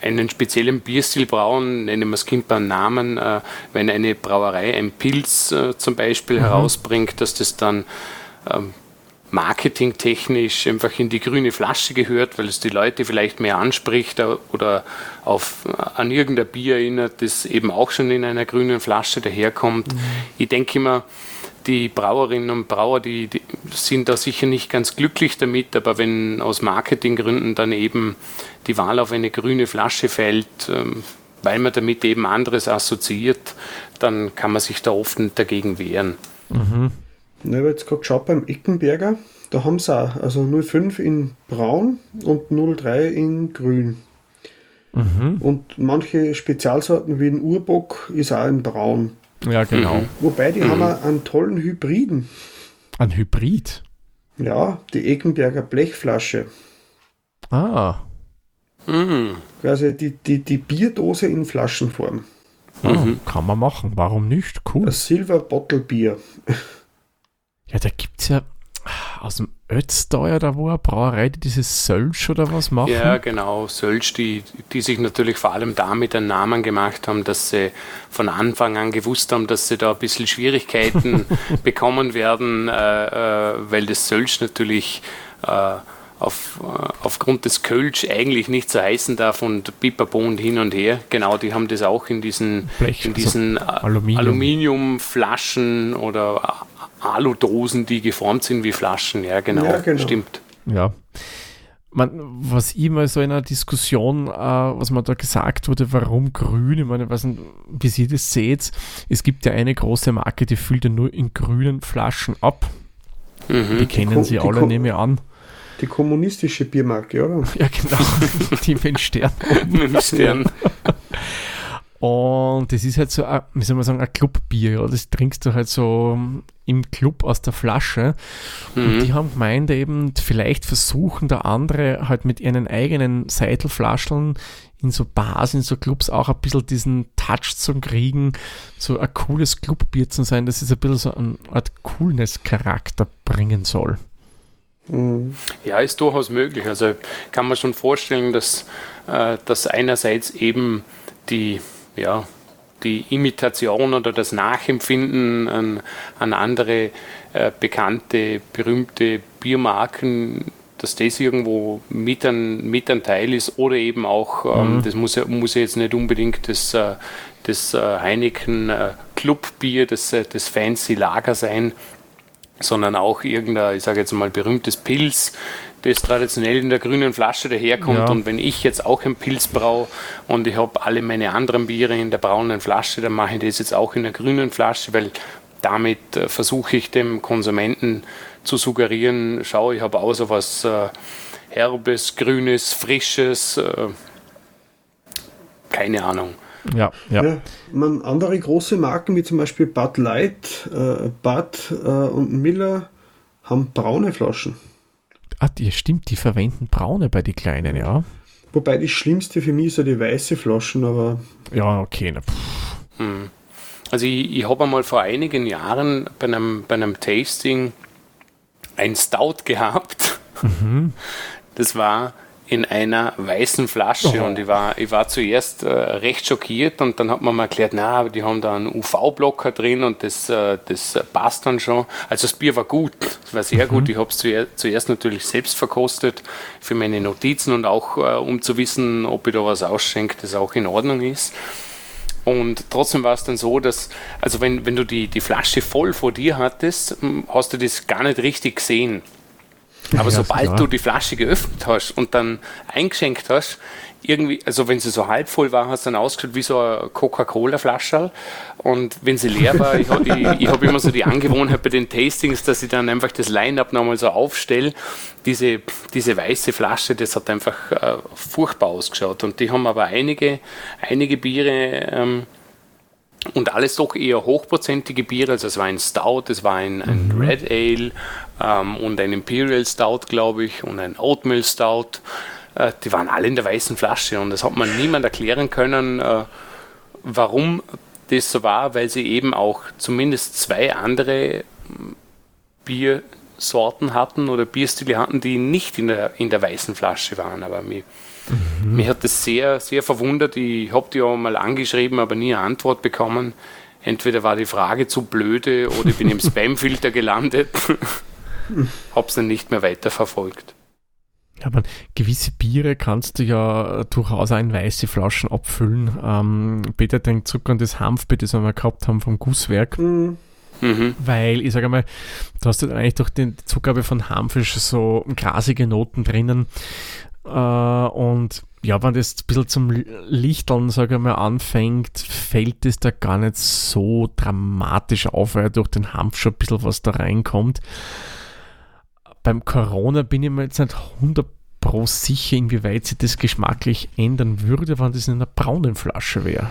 einen speziellen Bierstil brauen, nennen wir es Kind beim Namen, äh, wenn eine Brauerei ein Pilz äh, zum Beispiel herausbringt, dass das dann ähm, marketingtechnisch einfach in die grüne Flasche gehört, weil es die Leute vielleicht mehr anspricht äh, oder auf, äh, an irgendein Bier erinnert, das eben auch schon in einer grünen Flasche daherkommt. Ich denke immer, die Brauerinnen und Brauer, die, die sind da sicher nicht ganz glücklich damit, aber wenn aus Marketinggründen dann eben die Wahl auf eine grüne Flasche fällt, ähm, weil man damit eben anderes assoziiert, dann kann man sich da oft dagegen wehren. Ich habe jetzt gerade geschaut beim Eckenberger, da haben sie auch, also 05 in braun und 03 in grün. Mhm. Und manche Spezialsorten wie ein Urbock ist auch in braun. Ja, genau. Wobei die haben auch einen tollen Hybriden. Ein Hybrid. Ja, die Eckenberger Blechflasche. Ah, Mhm. Quasi die, die, die Bierdose in Flaschenform. ah, kann man machen. Warum nicht? Cool. Das Silver Bottle Bier. Ja, da gibt es ja aus dem Ötzteuer, da wo eine Brauerei, die dieses Sölsch oder was machen. Ja, genau. Sölsch, die, die sich natürlich vor allem damit einen Namen gemacht haben, dass sie von Anfang an gewusst haben, dass sie da ein bisschen Schwierigkeiten bekommen werden, äh, äh, weil das Sölsch natürlich äh, auf, äh, aufgrund des Kölsch eigentlich nicht so heißen darf und Pipapo und hin und her. Genau, die haben das auch in diesen, Blech, in also diesen äh, Aluminium. Aluminiumflaschen oder Aludosen, die geformt sind wie Flaschen. Ja, genau, Ja, genau. stimmt. Ja. Man, was ich mal so in einer Diskussion, äh, was man da gesagt wurde, warum grün, ich meine, nicht, wie Sie das seht, es gibt ja eine große Marke, die füllt ja nur in grünen Flaschen ab. Mhm. Die kennen Ko- Sie die alle, nehme ich an. Die kommunistische Biermarke, oder? Ja, genau. die mit dem Stern. Mit dem Stern. Und das ist halt so, ein, wie soll man sagen, ein Clubbier. Ja. Das trinkst du halt so im Club aus der Flasche. Und Mhm. die haben gemeint, eben, vielleicht versuchen da andere halt mit ihren eigenen Seidelflascheln in so Bars, in so Clubs auch ein bisschen diesen Touch zu kriegen, so ein cooles Clubbier zu sein, das ist ein bisschen so eine Art Coolness-Charakter bringen soll. Mhm. Ja, ist durchaus möglich. Also kann man schon vorstellen, dass, äh, dass einerseits eben die, ja, die Imitation oder das Nachempfinden an, an andere äh, bekannte, berühmte Biermarken, dass das irgendwo mit ein, mit ein Teil ist oder eben auch, ähm, mhm. das muss ja, muss ja jetzt nicht unbedingt das, äh, das äh, Heineken äh, Clubbier, das, das Fancy Lager sein, sondern auch irgendein, ich sage jetzt mal, berühmtes Pilz, das traditionell in der grünen Flasche daherkommt. Ja. Und wenn ich jetzt auch ein Pilz brauche und ich habe alle meine anderen Biere in der braunen Flasche, dann mache ich das jetzt auch in der grünen Flasche, weil damit äh, versuche ich dem Konsumenten zu suggerieren, schau, ich habe auch so was äh, Herbes, Grünes, Frisches, äh, keine Ahnung. Ja, ja. ja man, andere große Marken wie zum Beispiel Bud Light, äh, Bud äh, und Miller haben braune Flaschen. Ah, die, stimmt, die verwenden braune bei den kleinen, ja. Wobei die schlimmste für mich ist ja die weiße Flaschen, aber. Ja, okay. Na, hm. Also ich, ich habe einmal vor einigen Jahren bei einem, bei einem Tasting ein Stout gehabt. Mhm. Das war in einer weißen Flasche oh. und ich war, ich war zuerst äh, recht schockiert und dann hat man mir erklärt, na, die haben da einen UV-Blocker drin und das, äh, das passt dann schon. Also das Bier war gut, es war sehr mhm. gut. Ich habe es zuerst, zuerst natürlich selbst verkostet für meine Notizen und auch äh, um zu wissen, ob ich da was ausschenke, das auch in Ordnung ist. Und trotzdem war es dann so, dass, also wenn, wenn du die, die Flasche voll vor dir hattest, hast du das gar nicht richtig gesehen. Aber ja, sobald klar. du die Flasche geöffnet hast und dann eingeschenkt hast, irgendwie, also wenn sie so halb voll war, hast du dann ausgeschaut wie so eine Coca-Cola-Flasche. Und wenn sie leer war, ich, ich, ich habe immer so die Angewohnheit bei den Tastings, dass ich dann einfach das Line-Up nochmal so aufstelle. Diese, diese weiße Flasche, das hat einfach äh, furchtbar ausgeschaut. Und die haben aber einige, einige Biere ähm, und alles doch eher hochprozentige Biere. Also es war ein Stout, es war ein, ein mhm. Red Ale ähm, und ein Imperial Stout, glaube ich, und ein Oatmeal Stout. Äh, die waren alle in der weißen Flasche und das hat man niemand erklären können, äh, warum das so war, weil sie eben auch zumindest zwei andere hm, Biersorten hatten oder Bierstile hatten, die nicht in der, in der weißen Flasche waren. Aber mir Mhm. Mich hat das sehr, sehr verwundert. Ich habe die auch mal angeschrieben, aber nie eine Antwort bekommen. Entweder war die Frage zu blöde oder ich bin im Spamfilter gelandet. Habe es dann nicht mehr weiter verfolgt. Aber gewisse Biere kannst du ja durchaus auch in weiße Flaschen abfüllen. Ähm, Peter denkt zurück an das Hanfbier, das wir gehabt haben vom Gusswerk. Mhm. Mhm. Weil, ich sage mal, du hast halt eigentlich durch die Zugabe von Hanfisch so grasige Noten drinnen. Äh, und ja, wenn das ein bisschen zum Lichteln, sage ich mal, anfängt, fällt es da gar nicht so dramatisch auf, weil durch den Hanf schon ein bisschen was da reinkommt. Beim Corona bin ich mir jetzt nicht 100 pro sicher, inwieweit sich das geschmacklich ändern würde, wenn das in einer braunen Flasche wäre.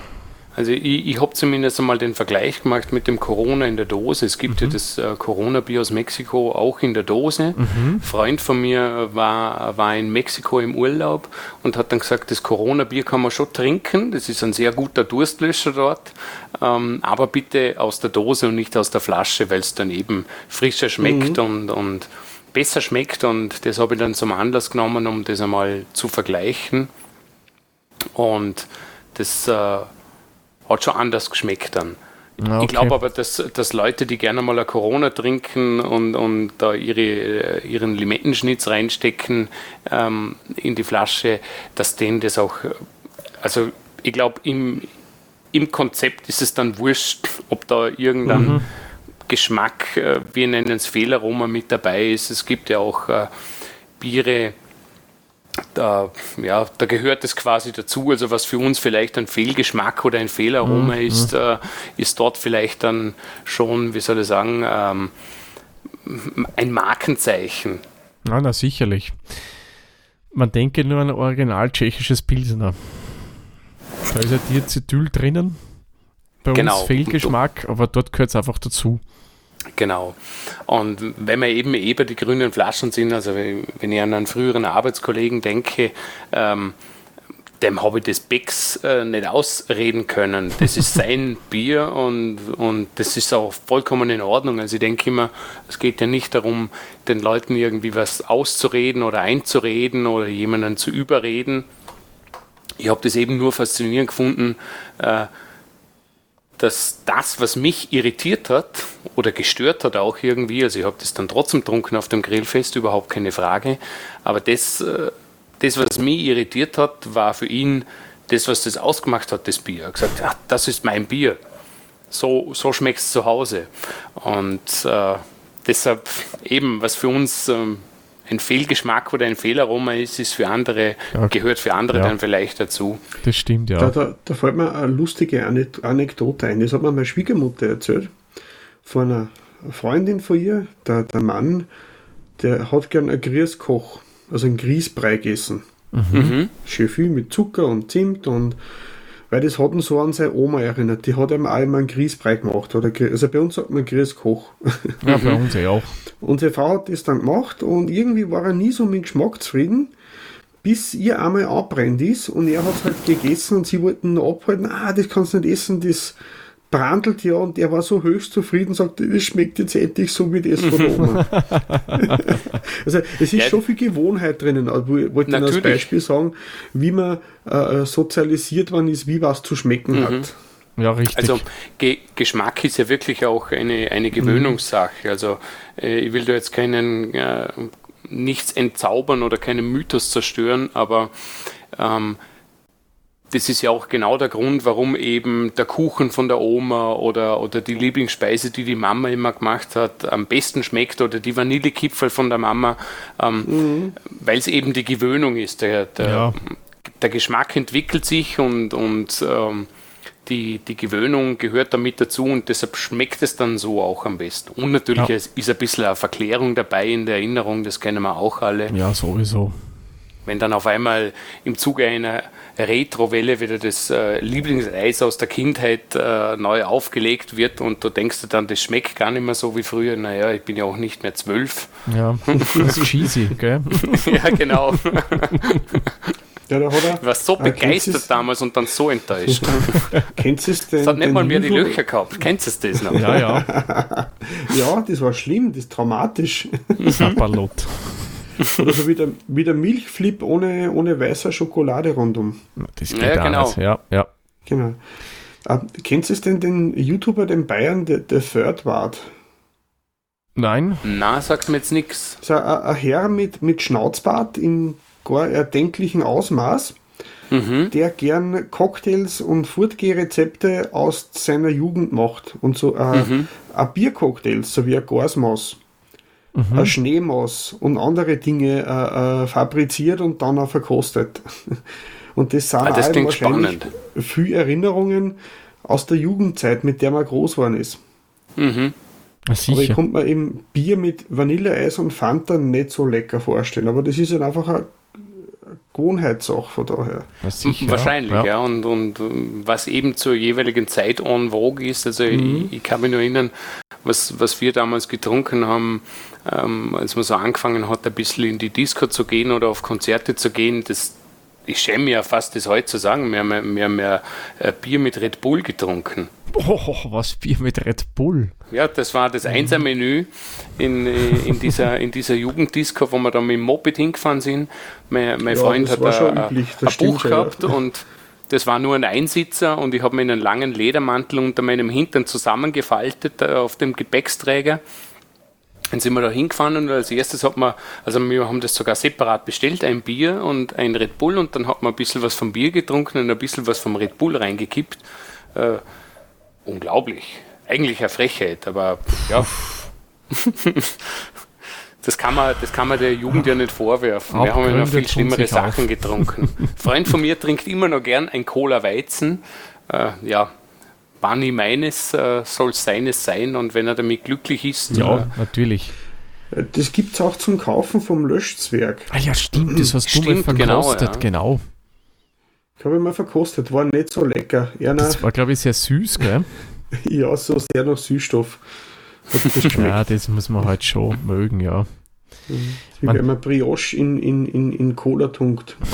Also ich, ich habe zumindest einmal den Vergleich gemacht mit dem Corona in der Dose. Es gibt mhm. ja das äh, Corona-Bier aus Mexiko auch in der Dose. Mhm. Ein Freund von mir war, war in Mexiko im Urlaub und hat dann gesagt, das Corona-Bier kann man schon trinken. Das ist ein sehr guter Durstlöscher dort. Ähm, aber bitte aus der Dose und nicht aus der Flasche, weil es dann eben frischer schmeckt mhm. und, und besser schmeckt. Und das habe ich dann zum Anlass genommen, um das einmal zu vergleichen. Und das äh, hat schon anders geschmeckt dann. Okay. Ich glaube aber, dass, dass Leute, die gerne mal eine Corona trinken und, und da ihre, ihren Limettenschnitz reinstecken ähm, in die Flasche, dass denen das auch, also ich glaube, im, im Konzept ist es dann wurscht, ob da irgendein mhm. Geschmack, äh, wir nennen es Fehlaroma mit dabei ist. Es gibt ja auch äh, Biere, da, ja, da gehört es quasi dazu. Also was für uns vielleicht ein Fehlgeschmack oder ein Fehlaroma mhm. ist, äh, ist dort vielleicht dann schon, wie soll ich sagen, ähm, ein Markenzeichen. Ja, na sicherlich. Man denke nur an ein original tschechisches Pilsner. Da ist ja Diacetyl drinnen. Bei genau. uns Fehlgeschmack, aber dort gehört es einfach dazu. Genau. Und wenn wir eben eben die grünen Flaschen sind, also wenn ich an einen früheren Arbeitskollegen denke, ähm, dem habe ich das Becks äh, nicht ausreden können. Das ist sein Bier und, und das ist auch vollkommen in Ordnung. Also ich denke immer, es geht ja nicht darum, den Leuten irgendwie was auszureden oder einzureden oder jemanden zu überreden. Ich habe das eben nur faszinierend gefunden, äh, dass das, was mich irritiert hat oder gestört hat auch irgendwie, also ich habe das dann trotzdem trunken auf dem Grillfest, überhaupt keine Frage, aber das, äh, das, was mich irritiert hat, war für ihn das, was das ausgemacht hat, das Bier. Er hat gesagt, ja, das ist mein Bier. So, so schmeckt es zu Hause. Und äh, deshalb eben, was für uns ähm, ein Fehlgeschmack oder ein Fehlaroma ist, ist für andere, ja. gehört für andere ja. dann vielleicht dazu. Das stimmt, ja. Da, da, da fällt mir eine lustige Anekdote ein. Das hat mir meine Schwiegermutter erzählt. Von einer Freundin von ihr, der, der Mann, der hat gern einen Grießkoch, also einen Grießbrei gegessen. Mhm. Schön viel mit Zucker und Zimt und weil das hat ihn so an seine Oma erinnert. Die hat ihm auch immer einen Grießbrei gemacht. Oder, also bei uns sagt man Grießkoch. Ja, bei uns ja auch. Unsere Frau hat das dann gemacht und irgendwie war er nie so mit Geschmack zufrieden, bis ihr einmal abbrennt ist und er hat es halt gegessen und sie wollten ihn abhalten, ah, das kannst du nicht essen, das brandelt ja und er war so höchst zufrieden, sagte, das schmeckt jetzt endlich so wie das von Oma. also es ist ja, schon viel Gewohnheit drinnen, aber ich wollte als Beispiel sagen, wie man äh, sozialisiert worden ist, wie was zu schmecken mhm. hat. Ja, richtig. Also Ge Geschmack ist ja wirklich auch eine, eine Gewöhnungssache. Mhm. Also äh, ich will da jetzt keinen äh, nichts entzaubern oder keinen Mythos zerstören, aber ähm, das ist ja auch genau der Grund, warum eben der Kuchen von der Oma oder, oder die Lieblingsspeise, die die Mama immer gemacht hat, am besten schmeckt oder die Vanillekipferl von der Mama, ähm, mhm. weil es eben die Gewöhnung ist. Der, der, ja. der Geschmack entwickelt sich und, und ähm, die, die Gewöhnung gehört damit dazu und deshalb schmeckt es dann so auch am besten. Und natürlich ja. ist ein bisschen eine Verklärung dabei in der Erinnerung, das kennen wir auch alle. Ja, sowieso. Wenn dann auf einmal im Zuge einer Retro-Welle wieder das äh, Lieblingseis aus der Kindheit äh, neu aufgelegt wird und du denkst dir dann, das schmeckt gar nicht mehr so wie früher. Naja, ich bin ja auch nicht mehr zwölf. Ja, das ist cheesy, gell? ja, genau. Ja, da hat er, ich war so äh, begeistert damals und dann so enttäuscht. Kennst du es denn? Es hat nicht mal mehr die Löcher gehabt. Kennst du das noch? Ja, ja. ja, das war schlimm, das ist traumatisch. Sapperlot. Oder so wie der, wie der Milchflip ohne, ohne weißer Schokolade rundum. Das geht ja, genau. Ja, ja. Genau. Uh, kennst du es denn den YouTuber, den Bayern, der, der Third Wart? Nein. Na, sagt mir jetzt nichts. So ein Herr mit, mit Schnauzbart in gar erdenklichen Ausmaß, mhm. der gern Cocktails und Furtgeh-Rezepte aus seiner Jugend macht. Und so äh, mhm. ein Biercocktails, so wie ein Gasmaß, mhm. ein Schneemaß und andere Dinge äh, äh, fabriziert und dann auch verkostet. Und das sind ah, das wahrscheinlich spannend. viele Erinnerungen aus der Jugendzeit, mit der man groß geworden ist. Mhm. Aber ich konnte mir eben Bier mit Vanilleeis und Fanta nicht so lecker vorstellen. Aber das ist halt einfach eine Gewohnheitssache von daher. Sicher, Wahrscheinlich, ja. ja. Und, und was eben zur jeweiligen Zeit en vogue ist, also mhm. ich, ich, kann mich nur erinnern, was, was wir damals getrunken haben, ähm, als man so angefangen hat, ein bisschen in die Disco zu gehen oder auf Konzerte zu gehen, das, ich schäme mich ja fast, das heute zu sagen, wir haben, wir haben ja äh, Bier mit Red Bull getrunken. Oh, was Bier mit Red Bull. Ja, das war das Einser-Menü in, äh, in, dieser, in dieser Jugenddisco, wo wir da mit dem Moped hingefahren sind. Mein, mein ja, Freund hat ein, ein Buch gehabt ja. und das war nur ein Einsitzer und ich habe mir einen langen Ledermantel unter meinem Hintern zusammengefaltet äh, auf dem Gepäcksträger. Dann sind wir da hingefahren und als erstes hat man, also wir haben das sogar separat bestellt, ein Bier und ein Red Bull und dann hat man ein bisschen was vom Bier getrunken und ein bisschen was vom Red Bull reingekippt. Äh, unglaublich. Eigentlich eine Frechheit, aber ja. das, kann man, das kann man der Jugend ja nicht vorwerfen. Wir haben ja noch viel schlimmere Sachen auf. getrunken. Ein Freund von mir trinkt immer noch gern ein Cola Weizen. Äh, ja, wann ich meines, äh, soll es seines sein und wenn er damit glücklich ist. Ja, äh, natürlich. Das gibt es auch zum Kaufen vom Löschzwerg. Ah ja, stimmt, das hast stimmt, du mal genau, verkostet, genau. Ja. genau. Ich habe mal verkostet, war nicht so lecker. Eher das war, glaube ich, sehr süß, gell? ja, so sehr nach Süßstoff. Das ja, das muss man halt schon mögen, ja. Wie wenn man Brioche in, in, in, in Cola tunkt.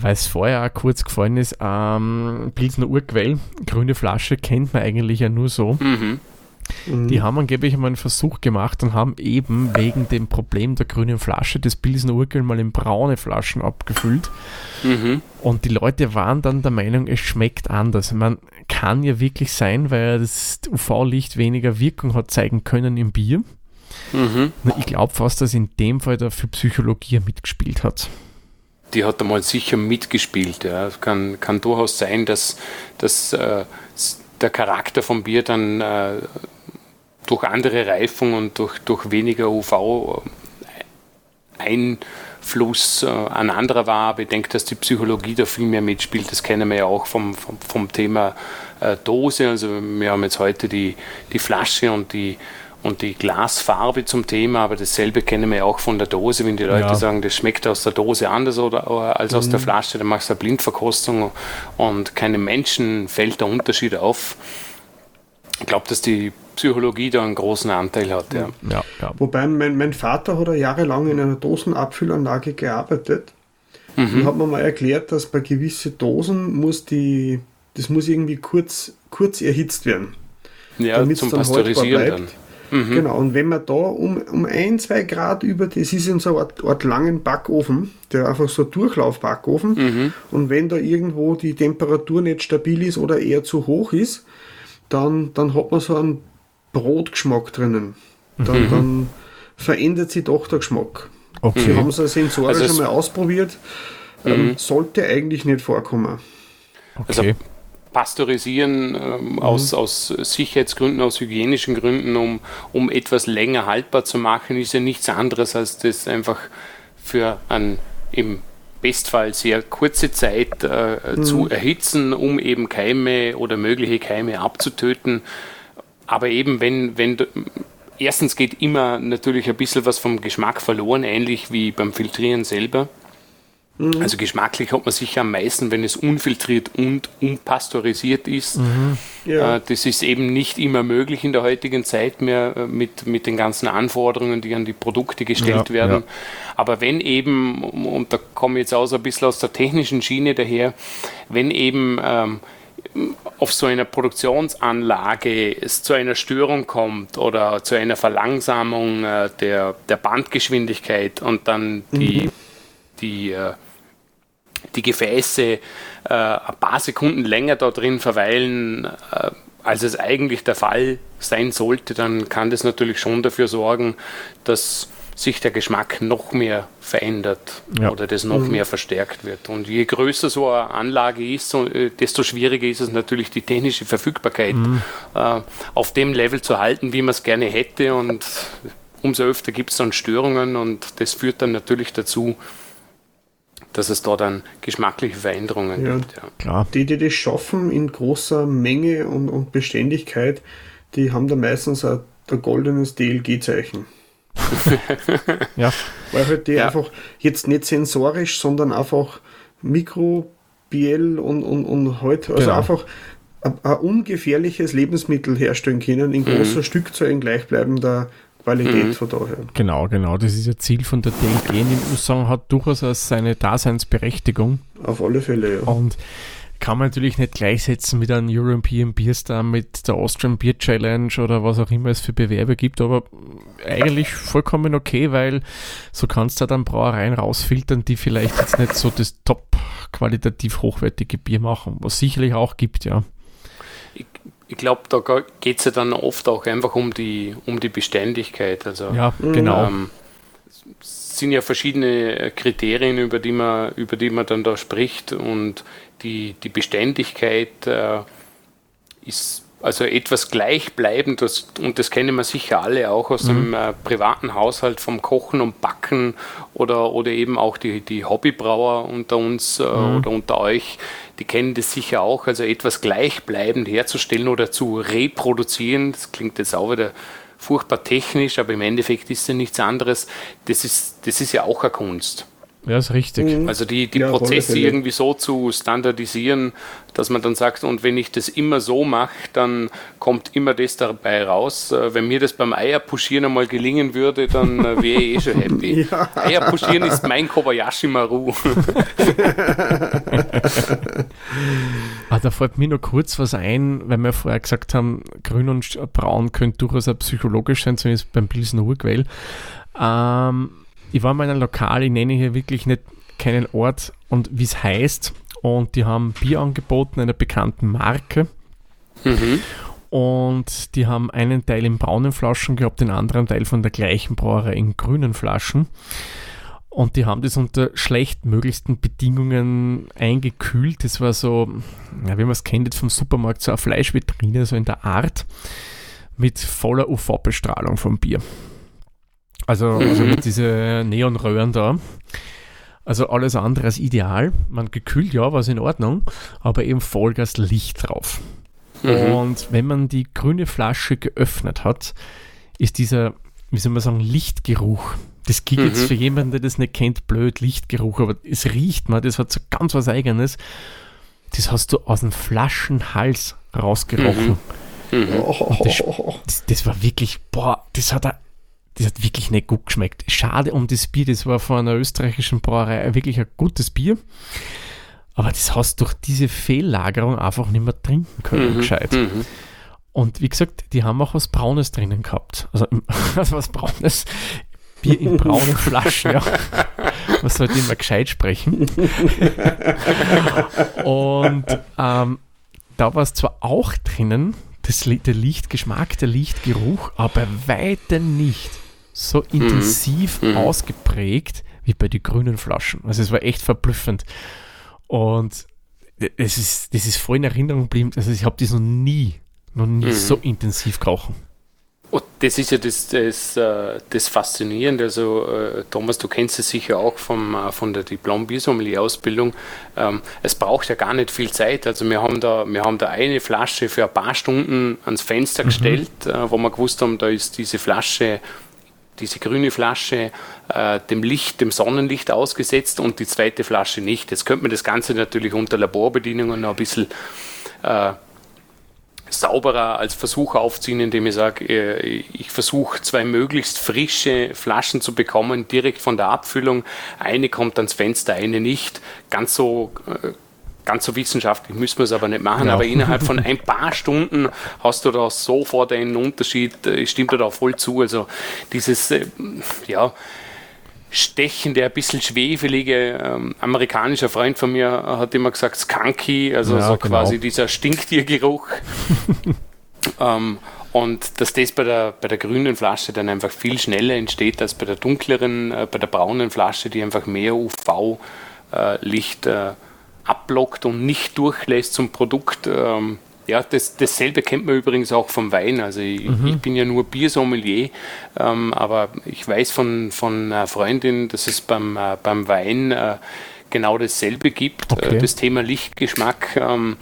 Weil es vorher auch kurz gefallen ist, ähm, Pilsner Urquell, grüne Flasche, kennt man eigentlich ja nur so. Mhm. Die haben angeblich einmal einen Versuch gemacht und haben eben wegen dem Problem der grünen Flasche das Pilsner Urquell mal in braune Flaschen abgefüllt. Mhm. Und die Leute waren dann der Meinung, es schmeckt anders. Man kann ja wirklich sein, weil das UV-Licht weniger Wirkung hat zeigen können im Bier. Mhm. Ich glaube fast, dass in dem Fall dafür Psychologie mitgespielt hat. Die hat einmal sicher mitgespielt. Ja. Kann, kann durchaus sein, dass, dass äh, der Charakter vom Bier dann äh, durch andere Reifung und durch, durch weniger UV-Einfluss äh, ein anderer war. Aber ich denke, dass die Psychologie da viel mehr mitspielt. Das kennen wir ja auch vom, vom, vom Thema äh, Dose. Also wir haben jetzt heute die, die Flasche und die und die Glasfarbe zum Thema, aber dasselbe kennen wir ja auch von der Dose, wenn die Leute Ja. sagen, das schmeckt aus der Dose anders oder, oder als aus der Flasche, dann machst du eine Blindverkostung und keinem Menschen fällt der Unterschied auf. Ich glaube, dass die Psychologie da einen großen Anteil hat. Ja. Ja, ja. Wobei mein, mein Vater hat ja jahrelang in einer Dosenabfüllanlage gearbeitet und hat mir mal erklärt, dass bei gewissen Dosen muss die, das muss irgendwie kurz, kurz erhitzt werden. Ja, zum dann Pasteurisieren haltbar dann. Bleibt. Genau, und wenn man da um, um ein, zwei Grad über, das ist in so einer Art, Art langen Backofen, der einfach so ein Durchlaufbackofen, und wenn da irgendwo die Temperatur nicht stabil ist oder eher zu hoch ist, dann, dann hat man so einen Brotgeschmack drinnen. Dann, dann verändert sich doch der Geschmack. Wir Okay. haben es ja sensorisch Also es- einmal ausprobiert. Ähm, sollte eigentlich nicht vorkommen. okay. Pasteurisieren ähm, aus, aus Sicherheitsgründen, aus hygienischen Gründen, um, um etwas länger haltbar zu machen, ist ja nichts anderes, als das einfach für ein im Bestfall sehr kurze Zeit äh, zu erhitzen, um eben Keime oder mögliche Keime abzutöten. Aber eben, wenn, wenn erstens geht immer natürlich ein bisschen was vom Geschmack verloren, ähnlich wie beim Filtrieren selber. Also geschmacklich hat man sicher am meisten, wenn es unfiltriert und unpasteurisiert ist. Ja. Äh, Das ist eben nicht immer möglich in der heutigen Zeit mehr äh, mit, mit den ganzen Anforderungen, die an die Produkte gestellt Ja, werden. ja. Aber wenn eben, und da komme ich jetzt auch so ein bisschen aus der technischen Schiene daher, wenn eben ähm, auf so einer Produktionsanlage es zu einer Störung kommt oder zu einer Verlangsamung äh, der, der Bandgeschwindigkeit und dann die, die, äh, die Gefäße äh, ein paar Sekunden länger da drin verweilen, äh, als es eigentlich der Fall sein sollte, dann kann das natürlich schon dafür sorgen, dass sich der Geschmack noch mehr verändert Ja. oder das noch mehr verstärkt wird. Und je größer so eine Anlage ist, äh, desto schwieriger ist es natürlich, die technische Verfügbarkeit äh, auf dem Level zu halten, wie man es gerne hätte. Und umso öfter gibt es dann Störungen und das führt dann natürlich dazu, dass es da dann geschmackliche Veränderungen Ja. gibt. Ja. Klar. Die, die das schaffen in großer Menge und, und Beständigkeit, die haben da meistens ein, ein goldenes DLG-Zeichen. Ja. Weil halt die Ja. einfach jetzt nicht sensorisch, sondern einfach mikrobiell und, und, und halt, also Genau. einfach ein, ein ungefährliches Lebensmittel herstellen können in großer Stückzahl in gleichbleibender Qualität von daher. Genau, genau. Das ist ja Ziel von der DLG. Und ich muss sagen, hat durchaus seine Daseinsberechtigung. Auf alle Fälle, ja. Und kann man natürlich nicht gleichsetzen mit einem European Beer Star, mit der Austrian Beer Challenge oder was auch immer es für Bewerbe gibt, aber eigentlich vollkommen okay, weil so kannst du dann Brauereien rausfiltern, die vielleicht jetzt nicht so das top qualitativ hochwertige Bier machen, was sicherlich auch gibt, ja. Ich, ich glaube, da geht es ja dann oft auch einfach um die, um die Beständigkeit. Also Ja, genau. Ähm, es sind ja verschiedene Kriterien, über die man, über die man dann da spricht und die, die Beständigkeit äh, ist also etwas gleichbleibend das, und das kennen wir sicher alle auch aus dem äh, privaten Haushalt vom Kochen und Backen oder, oder eben auch die, die Hobbybrauer unter uns äh, oder unter euch, die kennen das sicher auch, also etwas gleichbleibend herzustellen oder zu reproduzieren, das klingt jetzt auch wieder furchtbar technisch, aber im Endeffekt ist es ja nichts anderes. Das ist, das ist ja auch eine Kunst. Ja, ist richtig. Mhm. Also die, die Ja, Prozesse irgendwie so zu standardisieren, dass man dann sagt, und wenn ich das immer so mache, dann kommt immer das dabei raus. Äh, Wenn mir das beim Eierpuschieren einmal gelingen würde, dann äh, wäre ich eh schon happy. Ja. Eierpuschieren ist mein Kobayashi Maru. Ah, da fällt mir noch kurz was ein, weil wir vorher gesagt haben, grün und braun könnte durchaus auch psychologisch sein, zumindest beim Pilsen Urquell. Ähm, ich war mal in einem Lokal, ich nenne hier wirklich nicht keinen Ort und wie es heißt. Und die haben Bier angeboten einer bekannten Marke. Mhm. Und die haben einen Teil in braunen Flaschen gehabt, den anderen Teil von der gleichen Brauerei in grünen Flaschen. Und die haben das unter schlechtmöglichsten Bedingungen eingekühlt. Das war so, ja, wie man es kennt, jetzt vom Supermarkt, so eine Fleischvitrine, so in der Art, mit voller UV-Bestrahlung vom Bier. Also, also mit diese Neonröhren da. Also alles andere als ideal. Man gekühlt, ja, war es in Ordnung, aber eben Vollgas Licht drauf. Mhm. Und wenn man die grüne Flasche geöffnet hat, ist dieser, wie soll man sagen, Lichtgeruch. Das klingt jetzt Mhm. für jemanden, der das nicht kennt, blöd, Lichtgeruch, aber es riecht man, das hat so ganz was Eigenes. Das hast du aus dem Flaschenhals rausgerochen. Mhm. das- Das, das war wirklich, boah, das hat, er- das hat wirklich nicht gut geschmeckt. Schade um das Bier, das war von einer österreichischen Brauerei wirklich ein gutes Bier. Aber das hast du durch diese Fehllagerung einfach nicht mehr trinken können, Mhm. gescheit. Mhm. Und wie gesagt, die haben auch was Braunes drinnen gehabt. Also, im- also was Braunes. Bier in braunen Flaschen, ja. Man sollte immer gescheit sprechen. Und ähm, da war es zwar auch drinnen, das, der Lichtgeschmack, der Lichtgeruch, aber weitem nicht so intensiv Mhm. ausgeprägt wie bei den grünen Flaschen. Also es war echt verblüffend. Und es ist, das ist voll in Erinnerung geblieben. Also ich habe das noch nie, noch nie Mhm. so intensiv gerochen. Und das ist ja das, das, äh, das Faszinierende. Also, äh, Thomas, du kennst es sicher auch vom, äh, von der Diplom-Biersommelier-Ausbildung. Ähm, es braucht ja gar nicht viel Zeit. Also, wir haben, da, wir haben da eine Flasche für ein paar Stunden ans Fenster gestellt, äh, wo wir gewusst haben, da ist diese Flasche, diese grüne Flasche äh, dem Licht, dem Sonnenlicht ausgesetzt und die zweite Flasche nicht. Jetzt könnte man das Ganze natürlich unter Laborbedingungen noch ein bisschen äh, sauberer als Versuch aufziehen, indem ich sage, äh, ich versuche zwei möglichst frische Flaschen zu bekommen, direkt von der Abfüllung. Eine kommt ans Fenster, eine nicht. Ganz so, äh, ganz so wissenschaftlich müssen wir es aber nicht machen, Ja. aber innerhalb von ein paar Stunden hast du da sofort einen Unterschied, äh, stimmt dir da voll zu. Also dieses, ja, stechende, ein bisschen schwefelige, ähm, amerikanischer Freund von mir hat immer gesagt Skunky, also Ja, so genau. quasi dieser Stinktiergeruch. ähm, und dass das bei der, bei der grünen Flasche dann einfach viel schneller entsteht als bei der dunkleren, äh, bei der braunen Flasche, die einfach mehr UV-Licht äh, abblockt und nicht durchlässt zum Produkt. Ähm, ja, das, dasselbe kennt man übrigens auch vom Wein. Also ich, ich bin ja nur Biersommelier, ähm, aber ich weiß von, von einer Freundin, dass es beim, äh, beim Wein äh, genau dasselbe gibt, Okay. äh, das Thema Lichtgeschmack. Ähm,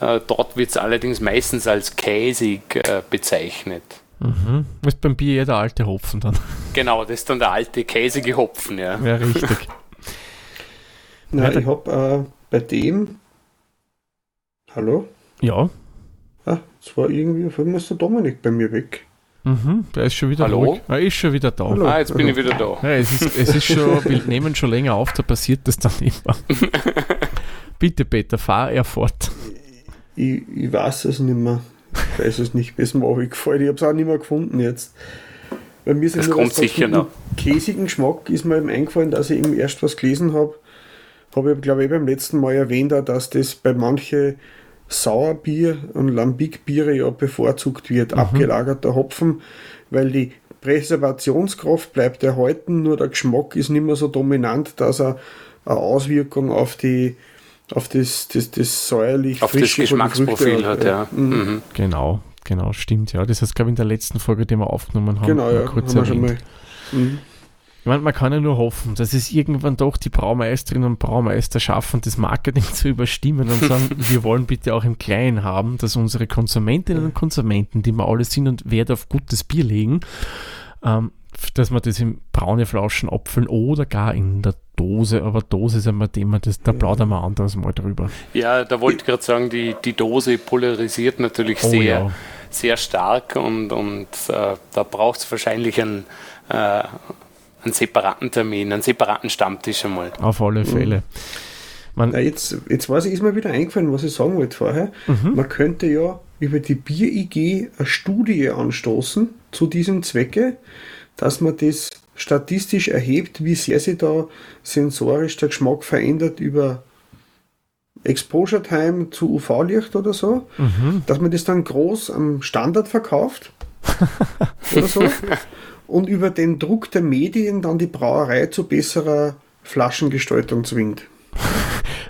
äh, dort wird es allerdings meistens als käsig äh, bezeichnet. Mhm. Ist beim Bier eher der alte Hopfen dann. Genau, das ist dann der alte käsige Hopfen. Ja. Ja, richtig. Na, Ja, ich habe äh, bei dem. Hallo? Ja, Ah, es war irgendwie, auf einmal ist der Dominik bei mir weg. mhm. der ist schon wieder Hallo? ruhig. Er ist schon wieder da. Hallo. Ah, jetzt bin ich wieder da. Ja, es ist, es ist schon, wir nehmen schon länger auf, da passiert das dann immer. Bitte, Peter, fahr er fort. Ich, ich weiß es nicht mehr. Ich weiß es nicht, bis mir aufgefallen. Ich habe es auch nicht mehr gefunden jetzt. Bei mir sind Das kommt sicher mit noch. Käsigen Geschmack ist mir eben eingefallen, dass ich eben erst was gelesen habe. Habe ich, glaube ich, beim letzten Mal erwähnt, dass das bei manchen Sauerbier und Lambic-Biere ja bevorzugt wird, abgelagerter Hopfen, weil die Präservationskraft bleibt erhalten, nur der Geschmack ist nicht mehr so dominant, dass er eine Auswirkung auf die auf das, das, das säuerlich Auf das Geschmacksprofil hat, ja. Mhm. Mhm. Genau, genau, stimmt, ja. Das heißt, glaube ich, in der letzten Folge, die wir aufgenommen haben, Genau, ja, kurz haben wir schon erwähnt. Ich meine, man kann ja nur hoffen, dass es irgendwann doch die Braumeisterinnen und Braumeister schaffen, das Marketing zu überstimmen und sagen, wir wollen bitte auch im Kleinen haben, dass unsere Konsumentinnen und Konsumenten, die wir alle sind und Wert auf gutes Bier legen, ähm, dass wir das in braune Flaschen abfüllen oder gar in der Dose, aber Dose ist immer Thema, das, da plaudern wir anderes Mal drüber. Ja, da wollte ich gerade sagen, die, die Dose polarisiert natürlich Oh sehr, ja. sehr stark und, und äh, da braucht es wahrscheinlich einen, äh, einen separaten Termin, einen separaten Stammtisch einmal. Auf alle Mhm. Fälle. Man, Na, jetzt, jetzt weiß ich, ist mir wieder eingefallen, was ich sagen wollte vorher. Man könnte ja über die Bier-IG eine Studie anstoßen zu diesem Zwecke, dass man das statistisch erhebt, wie sehr sich da sensorisch der Geschmack verändert über Exposure Time zu UV-Licht oder so, dass man das dann groß am Standard verkauft oder so und über den Druck der Medien dann die Brauerei zu besserer Flaschengestaltung zwingt.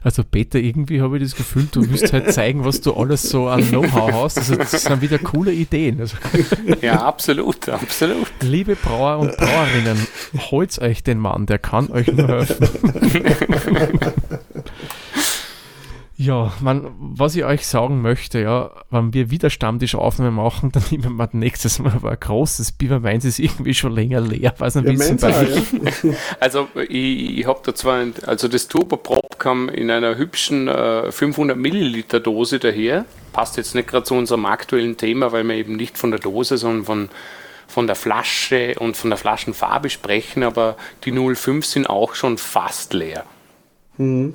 Also Peter, irgendwie habe ich das Gefühl, du willst halt zeigen, was du alles so an Know-how hast. Also das sind wieder coole Ideen. Also, Ja, absolut, absolut. liebe Brauer und Brauerinnen, holt euch den Mann, der kann euch nur helfen. Ja, man, was ich euch sagen möchte, ja, wenn wir wieder Stammtischaufnahme machen, dann nehmen wir nächstes Mal aber ein großes Bier. Meins ist irgendwie schon länger leer, weiß nicht, Ja, wie es bei ja. Also ich, ich habe da zwar, ein, also das Turboprop kam in einer hübschen äh, 500 Milliliter Dose daher. Passt jetzt nicht gerade zu unserem aktuellen Thema, weil wir eben nicht von der Dose, sondern von, von der Flasche und von der Flaschenfarbe sprechen, aber die 05 sind auch schon fast leer. Ich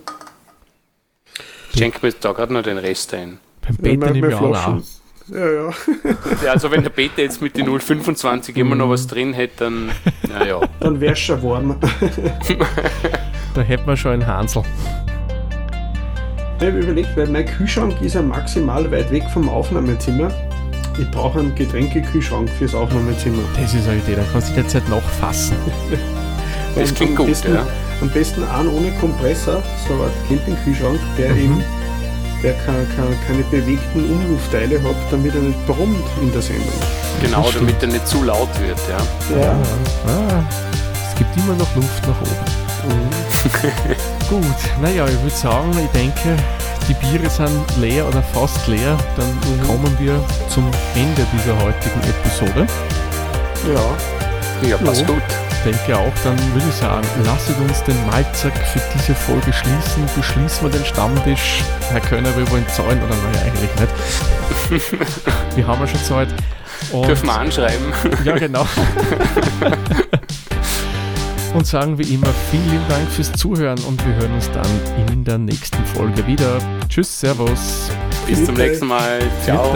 schenke mir jetzt da gerade noch den Rest ein. Beim Ja, Peter meine- nehme ich auch. Flaschen- Ja, ja. Ja, also wenn der Peter jetzt mit den 025 immer noch was drin hätte, dann, naja. Dann wär's schon warm. Da hätten wir schon einen Hansel. Ich habe überlegt, weil mein Kühlschrank ist ja maximal weit weg vom Aufnahmezimmer. Ich brauche einen Getränkekühlschrank fürs Aufnahmezimmer. Das ist eine Idee, dann kannst du die derzeit noch fassen. Das Und klingt am gut, besten, ja. Am besten einen ohne Kompressor, so Art Campingkühlschrank, der Mhm. eben der keine, keine, keine bewegten Umluftteile hat, damit er nicht brummt in der Sendung. Genau, damit er nicht zu laut wird, ja. Ja. Ah, es gibt immer noch Luft nach oben. Gut, naja, ich würde sagen, ich denke, die Biere sind leer oder fast leer. Dann kommen wir zum Ende dieser heutigen Episode. ja. Ja, passt Ja. gut. Ich denke auch, dann würde ich sagen, lasset uns den Malzack für diese Folge schließen. Beschließen wir den Stammtisch. Herr Könner, wir wollen zahlen oder naja, eigentlich nicht. wir haben ja schon Zeit. Und Dürfen wir anschreiben. Ja, genau. und sagen wie immer vielen lieben Dank fürs Zuhören und wir hören uns dann in der nächsten Folge wieder. Tschüss, Servus. Bis zum Bitte. nächsten Mal. Ciao.